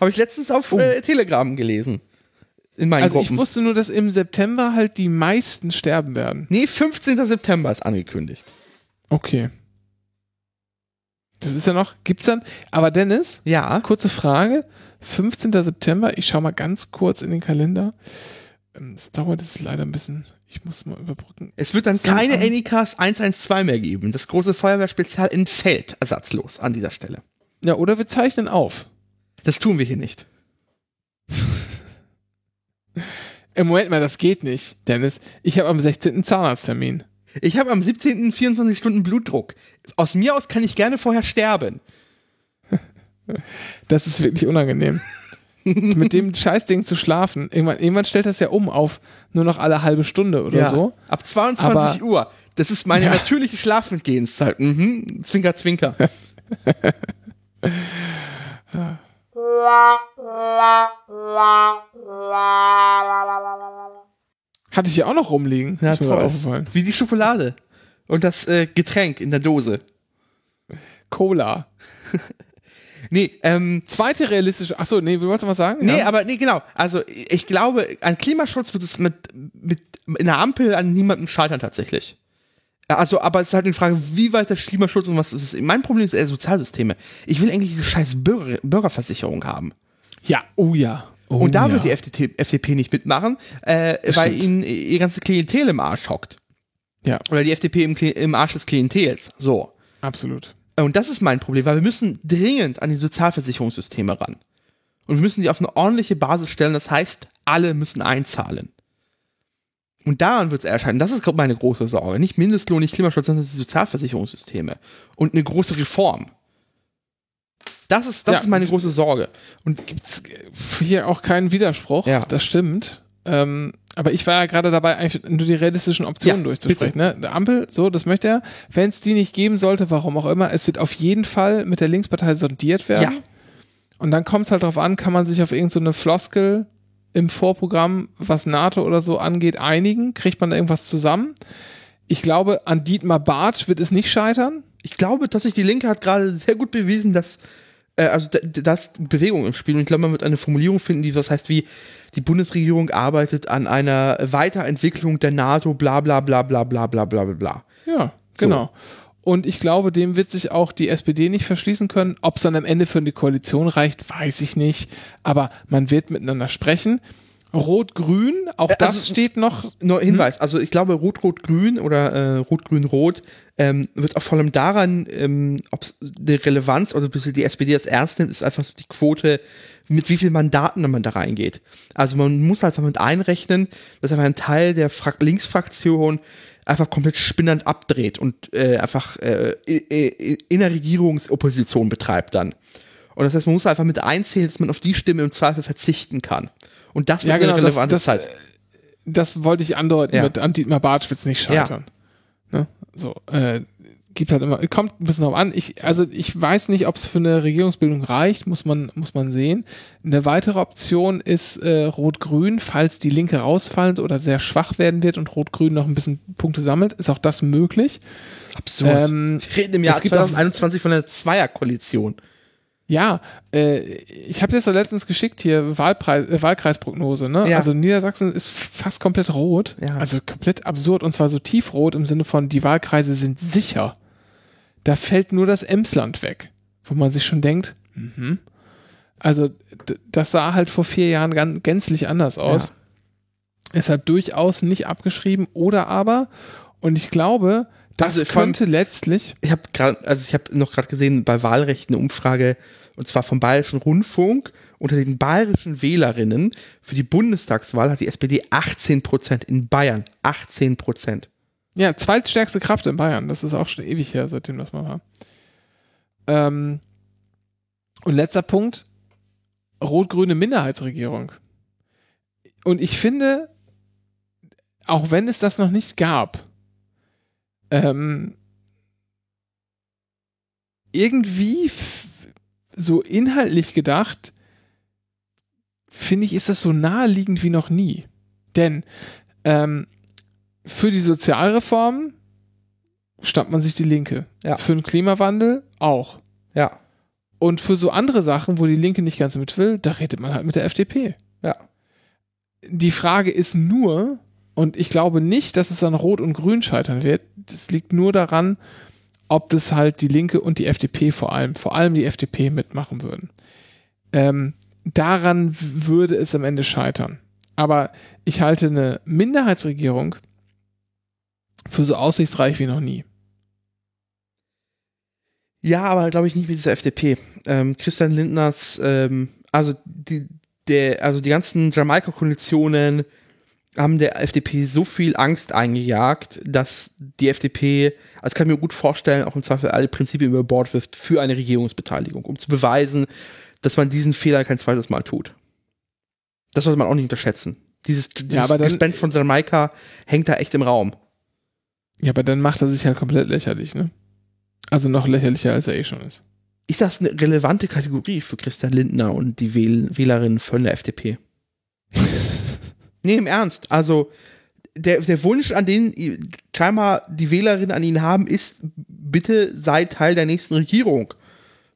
Habe ich letztens auf Oh. äh, Telegram gelesen. In meinen Also ich Gruppen. wusste nur, dass im September halt die meisten sterben werden. nee, 15. September ist angekündigt. Okay. Das ist ja noch, gibt's dann, aber Dennis, Ja. kurze Frage, 15. September, ich schau mal ganz kurz in den Kalender. Ähm, Es dauert jetzt leider ein bisschen, ich muss mal überbrücken. Es wird dann keine Anycast 112 mehr geben. Das große Feuerwehrspezial entfällt ersatzlos an dieser Stelle. Ja, oder wir zeichnen auf. Das tun wir hier nicht. Im Moment mal, das geht nicht, Dennis. Ich habe am 16. Zahnarzttermin. Ich habe am 17. 24 Stunden Blutdruck. Aus mir aus kann ich gerne vorher sterben. Das ist wirklich unangenehm. Mit dem Scheißding zu schlafen. Irgendwann, irgendwann stellt das ja um auf nur noch alle halbe Stunde oder so. Ab 22 Aber- Uhr. Das ist meine Ja. natürliche Schlafengehenszeit. Mhm. Zwinker, zwinker. Hatte ich hier auch noch rumliegen. Ja, ist mir aufgefallen. Wie die Schokolade. Und das äh, Getränk in der Dose. Cola. Nee, ähm, Zweite realistische. Achso, nee, wolltest du was sagen? Nee, ja? aber nee, genau. Also ich glaube, an Klimaschutz wird es mit, mit in der Ampel an niemandem scheitern tatsächlich. Also, aber es ist halt eine Frage, wie weit der Klimaschutz und was ist. Mein Problem ist eher Sozialsysteme. Ich will eigentlich diese scheiß Bürger, Bürgerversicherung haben. Ja, oh ja. Oh, Und da ja. wird die FDP, FDP nicht mitmachen, äh, weil stimmt. ihnen ihr ganzes Klientel im Arsch hockt. Ja, Oder die FDP im, im Arsch des Klientels. So. absolut. Und das ist mein Problem, weil wir müssen dringend an die Sozialversicherungssysteme ran. Und wir müssen die auf eine ordentliche Basis stellen. Das heißt, alle müssen einzahlen. Und daran wird es erscheinen. Das ist, glaube ich, meine große Sorge. Nicht Mindestlohn, nicht Klimaschutz, sondern die Sozialversicherungssysteme. Und eine große Reform. Das ist, das Ja, ist meine große Sorge. Und gibt's hier auch keinen Widerspruch. Ja. Das stimmt. Ähm, aber ich war ja gerade dabei, eigentlich nur die realistischen Optionen Ja, durchzusprechen. Ne? Der Ampel, so, das möchte er. Wenn es die nicht geben sollte, warum auch immer, es wird auf jeden Fall mit der Linkspartei sondiert werden. Ja. Und dann kommt es halt darauf an, kann man sich auf irgendeine Floskel im Vorprogramm, was NATO oder so angeht, einigen? Kriegt man da irgendwas zusammen? Ich glaube, an Dietmar Bartsch wird es nicht scheitern. Ich glaube, dass sich die Linke hat gerade sehr gut bewiesen, dass äh, also da, da ist Bewegung im Spiel und ich glaube, man wird eine Formulierung finden, die was heißt wie die Bundesregierung arbeitet an einer Weiterentwicklung der NATO, bla bla bla bla bla bla bla bla bla. Ja, genau. Und ich glaube, dem wird sich auch die SPD nicht verschließen können. Ob es dann am Ende für eine Koalition reicht, weiß ich nicht. Aber man wird miteinander sprechen. Rot-Grün, auch Äh, das also- steht noch. Nur Hinweis, also ich glaube, Rot-Rot-Grün oder äh, Rot-Grün-Rot ähm, wird auch vor allem daran, ähm, ob die Relevanz, also bis die SPD das ernst nimmt, ist einfach so die Quote, mit wie vielen Mandaten man da reingeht. Also man muss einfach mit einrechnen, dass einfach ein Teil der Fra Linksfraktion einfach komplett spinnernd abdreht und äh, einfach äh, i- i- in der Regierungsopposition betreibt dann. Und das heißt, man muss einfach mit einzählen, dass man auf die Stimme im Zweifel verzichten kann. Und das wird Ja, genau, eine das, relevante das, Zeit. das wollte ich andeuten. Ja. Mit an Dietmar Bartsch wird es nicht scheitern. Ne? So, äh, gibt halt immer, kommt ein bisschen drauf an. Ich, also ich weiß nicht, ob es für eine Regierungsbildung reicht, muss man, muss man sehen. Eine weitere Option ist äh, Rot-Grün, falls die Linke rausfallen oder sehr schwach werden wird und Rot-Grün noch ein bisschen Punkte sammelt, ist auch das möglich. Absurd. Ähm, Wir reden im Jahr es gibt auch- 2021 von einer Zweierkoalition. Ja, äh, ich habe jetzt so letztens geschickt hier Wahlpreis, äh, Wahlkreisprognose, ne? Ja. Also Niedersachsen ist fast komplett rot. Ja. Also komplett absurd und zwar so tiefrot im Sinne von, die Wahlkreise sind sicher. Da fällt nur das Emsland weg, wo man sich schon denkt, mhm. also das sah halt vor vier Jahren ganz, gänzlich anders aus. Deshalb durchaus nicht abgeschrieben oder aber, und ich glaube, das Also könnte letztlich, Ich habe gerade, also ich habe noch gerade gesehen, bei Wahlrecht eine Umfrage, und zwar vom Bayerischen Rundfunk, unter den bayerischen Wählerinnen für die Bundestagswahl hat die SPD 18 Prozent in Bayern. 18 Prozent. Ja, zweitstärkste Kraft in Bayern. Das ist auch schon ewig her, seitdem das mal war. Ähm, und letzter Punkt: rot-grüne Minderheitsregierung. Und ich finde, auch wenn es das noch nicht gab, ähm, irgendwie so inhaltlich gedacht, finde ich, ist das so naheliegend wie noch nie. Denn ähm, für die Sozialreformen stammt man sich die Linke. Ja. Für den Klimawandel auch. Ja. Und für so andere Sachen, wo die Linke nicht ganz mit will, da redet man halt mit der FDP. Ja. Die Frage ist nur, und ich glaube nicht, dass es an Rot und Grün scheitern wird, das liegt nur daran, ob das halt die Linke und die FDP vor allem, vor allem die FDP mitmachen würden. Ähm, daran würde es am Ende scheitern. Aber ich halte eine Minderheitsregierung für so aussichtsreich wie noch nie. Ja, aber glaube ich nicht mit dieser FDP. Ähm, Christian Lindners, ähm, also die, der, also die ganzen Jamaika-Koalitionen haben der FDP so viel Angst eingejagt, dass die FDP, also kann ich mir gut vorstellen, auch im Zweifel alle Prinzipien über Bord wirft für eine Regierungsbeteiligung, um zu beweisen, dass man diesen Fehler kein zweites Mal tut. Das sollte man auch nicht unterschätzen. Dieses, dieses dann- Gespenst von Jamaika hängt da echt im Raum. Ja, aber dann macht er sich halt komplett lächerlich, ne? Also noch lächerlicher, als er eh schon ist. Ist das eine relevante Kategorie für Christian Lindner und die Wähl Wählerinnen von der FDP? nee, im Ernst. Also, der, der Wunsch, an den scheinbar die Wählerinnen an ihn haben, ist, bitte sei Teil der nächsten Regierung.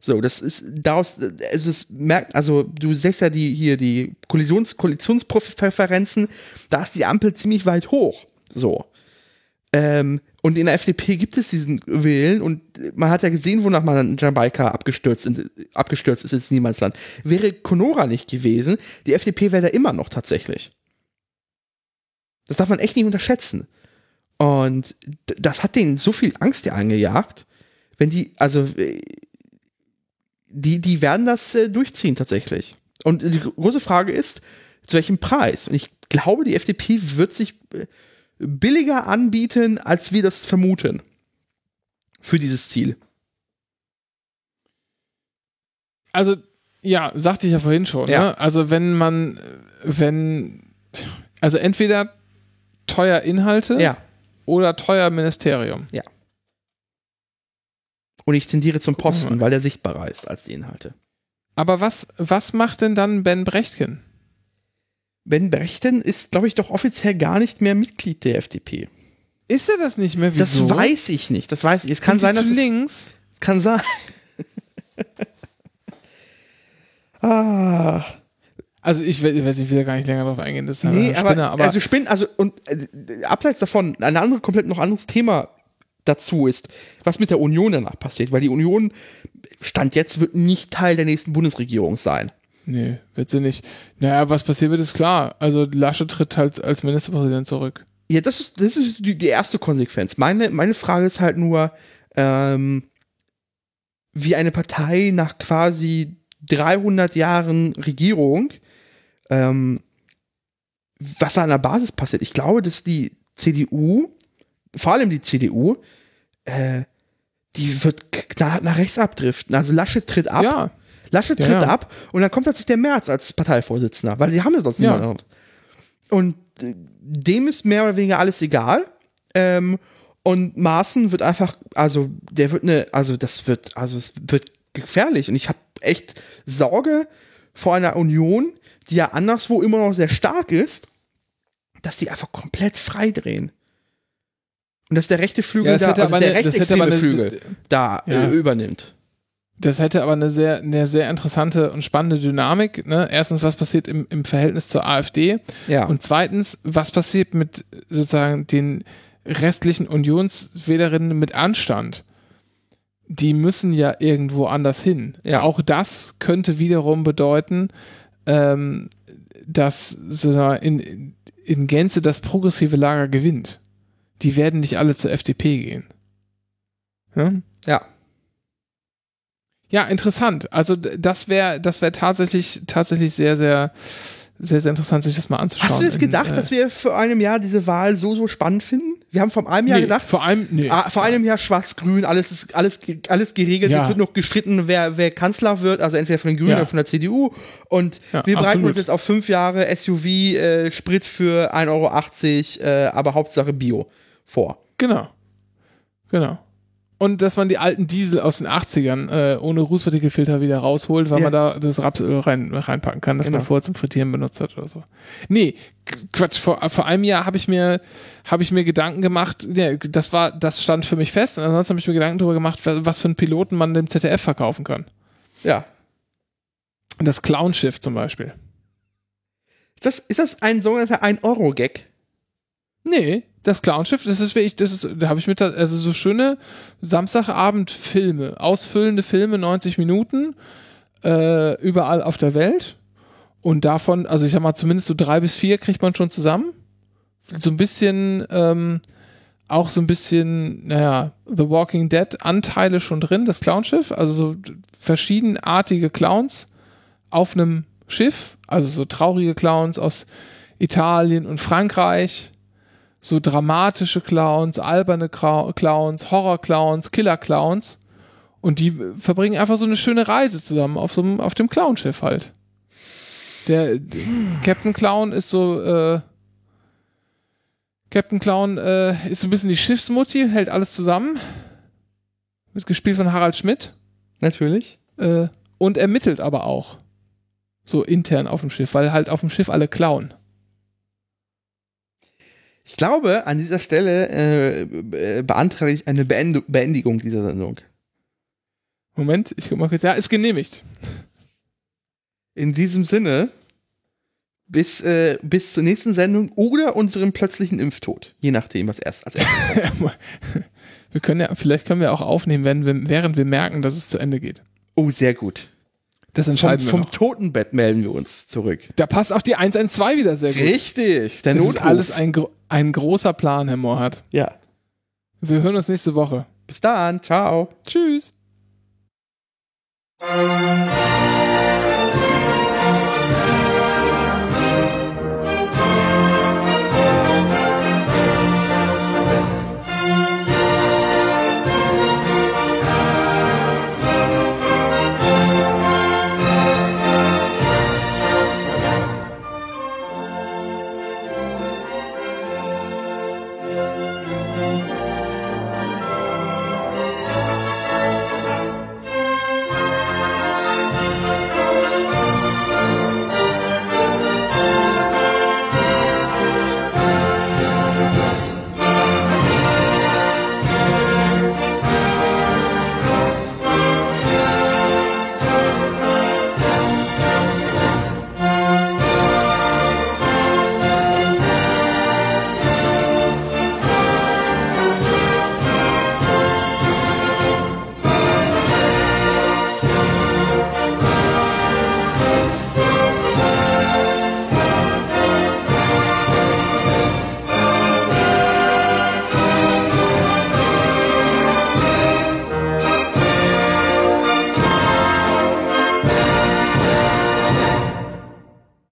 So, das ist daraus, also es merkt, also du siehst ja die hier die Kollisions, Koalitionspräferenzen, da ist die Ampel ziemlich weit hoch. So. Ähm, und in der FDP gibt es diesen Wählen und man hat ja gesehen, wonach man in Jamaika abgestürzt, in, abgestürzt ist ins Niemandsland. Wäre Conora nicht gewesen, die FDP wäre da immer noch tatsächlich. Das darf man echt nicht unterschätzen. Und das hat denen so viel Angst ja eingejagt, wenn die, also äh, die, die werden das äh, durchziehen tatsächlich. Und die große Frage ist, zu welchem Preis? Und ich glaube, die FDP wird sich äh, billiger anbieten, als wir das vermuten. Für dieses Ziel. Also, ja, sagte ich ja vorhin schon, Ja. ne? Also, wenn man, wenn, also entweder teuer Inhalte Ja. oder teuer Ministerium. Und ich tendiere zum Posten, mal. weil der sichtbarer ist als die Inhalte. Aber was, was macht denn dann Ben Brechtken? Ben Brechten ist, glaube ich, doch offiziell gar nicht mehr Mitglied der FDP. Ist er das nicht mehr? Wieso? Das weiß ich nicht. Das weiß ich. Es kann Sind sein, dass zu es, links. kann sein. Ah. Also ich, we- ich weiß, ich will da gar nicht länger drauf eingehen. Das ist halt Nee, aber, Spinner, aber also Spinnen, also und äh, abseits davon, ein andere, komplett noch anderes Thema dazu ist, was mit der Union danach passiert, weil die Union Stand jetzt wird nicht Teil der nächsten Bundesregierung sein. nee, wird sie nicht. Naja, was passiert wird, ist klar. Also Lasche tritt halt als Ministerpräsident zurück. Ja, das ist, das ist die, die erste Konsequenz. Meine, meine Frage ist halt nur, ähm, wie eine Partei nach quasi 300 Jahren Regierung, ähm, was da an der Basis passiert. Ich glaube, dass die CDU, vor allem die CDU, äh, die wird knallhart nach rechts abdriften. Also Laschet tritt ab. Ja, Laschet Ja, tritt ja. ab und dann kommt plötzlich der März als Parteivorsitzender, weil sie haben ja sonst Ja. niemanden. Und äh, dem ist mehr oder weniger alles egal. Ähm, und Maaßen wird einfach, also der wird eine, also das wird, also es wird gefährlich. Und ich habe echt Sorge vor einer Union, die ja anderswo immer noch sehr stark ist, dass die einfach komplett freidrehen. Und dass der rechte Flügel Ja, da, also der eine- hätte rechtsextreme eine- Flügel da Ja. äh, übernimmt. das hätte aber eine sehr, eine sehr interessante und spannende Dynamik. Ne? Erstens, was passiert im, im Verhältnis zur AfD? Ja. Und zweitens, was passiert mit sozusagen den restlichen Unionswählerinnen mit Anstand? Die müssen ja irgendwo anders hin. Ja. Auch das könnte wiederum bedeuten, ähm, dass in, in Gänze das progressive Lager gewinnt. Die werden nicht alle zur FDP gehen. Ja? ja. Ja, interessant. Also das wäre das wäre tatsächlich tatsächlich sehr sehr sehr sehr interessant sich das mal anzuschauen. Hast du jetzt In, gedacht, äh, dass wir vor einem Jahr diese Wahl so, so spannend finden? Wir haben vor einem Jahr nee, gedacht, vor allem nee. ah, vor einem Jahr schwarz-grün, alles ist alles, alles geregelt. Ja. Jetzt wird noch gestritten, wer, wer Kanzler wird, also entweder von den Grünen Ja. oder von der CDU. Und Ja, wir bereiten absolut. uns jetzt auf fünf Jahre SUV, äh, Sprit für 1,80 Euro, äh, aber Hauptsache Bio vor. Genau. Genau. Und dass man die alten Diesel aus den 80ern äh, ohne Rußpartikelfilter wieder rausholt, weil Ja. man da das Rapsöl rein, reinpacken kann, das Genau. man vorher zum Frittieren benutzt hat oder so. Nee, Qu- Quatsch, vor, vor einem Jahr habe ich mir habe ich mir Gedanken gemacht, ja, das war das stand für mich fest und ansonsten habe ich mir Gedanken darüber gemacht, was was für einen Piloten man dem ZDF verkaufen kann. Ja. Das Clownschiff zum Beispiel. Ist das, ist das ein sogenannter 1-Euro-Gag? Nee, das Clownschiff, das ist wirklich, das ist, da habe ich mit, also so schöne Samstagabend-Filme, ausfüllende Filme, 90 Minuten, äh, überall auf der Welt. Und davon, also ich sag mal, zumindest so drei bis vier kriegt man schon zusammen. So ein bisschen, ähm, auch so ein bisschen, naja, The Walking Dead Anteile schon drin, das Clownschiff, also so verschiedenartige Clowns auf einem Schiff, also so traurige Clowns aus Italien und Frankreich, so dramatische Clowns, alberne Clowns, Horror-Clowns, Killer-Clowns. Und die verbringen einfach so eine schöne Reise zusammen auf, so einem, auf dem Clownschiff halt. Der, der Captain Clown ist so, äh, Captain Clown äh, ist so ein bisschen die Schiffsmutti, hält alles zusammen. Wird gespielt von Harald Schmidt. Natürlich. Äh, und ermittelt aber auch. So intern auf dem Schiff, weil halt auf dem Schiff alle klauen. Ich glaube, an dieser Stelle äh, äh, beantrage ich eine Beendu Beendigung dieser Sendung. Moment, ich guck mal kurz. Ja, ist genehmigt. In diesem Sinne, bis, äh, bis zur nächsten Sendung oder unserem plötzlichen Impftod. Je nachdem, was erst als erstes kommt. wir können ja, vielleicht können wir auch aufnehmen, wenn wir, während wir merken, dass es zu Ende geht. Oh, sehr gut. Das Vom, entscheiden wir vom noch. Totenbett melden wir uns zurück. Da passt auch die 112 wieder sehr gut. Richtig, der Das ist Notruf. alles ein, ein großer Plan, Herr Mohrhardt. Ja. Wir hören uns nächste Woche. Bis dann, ciao. Tschüss.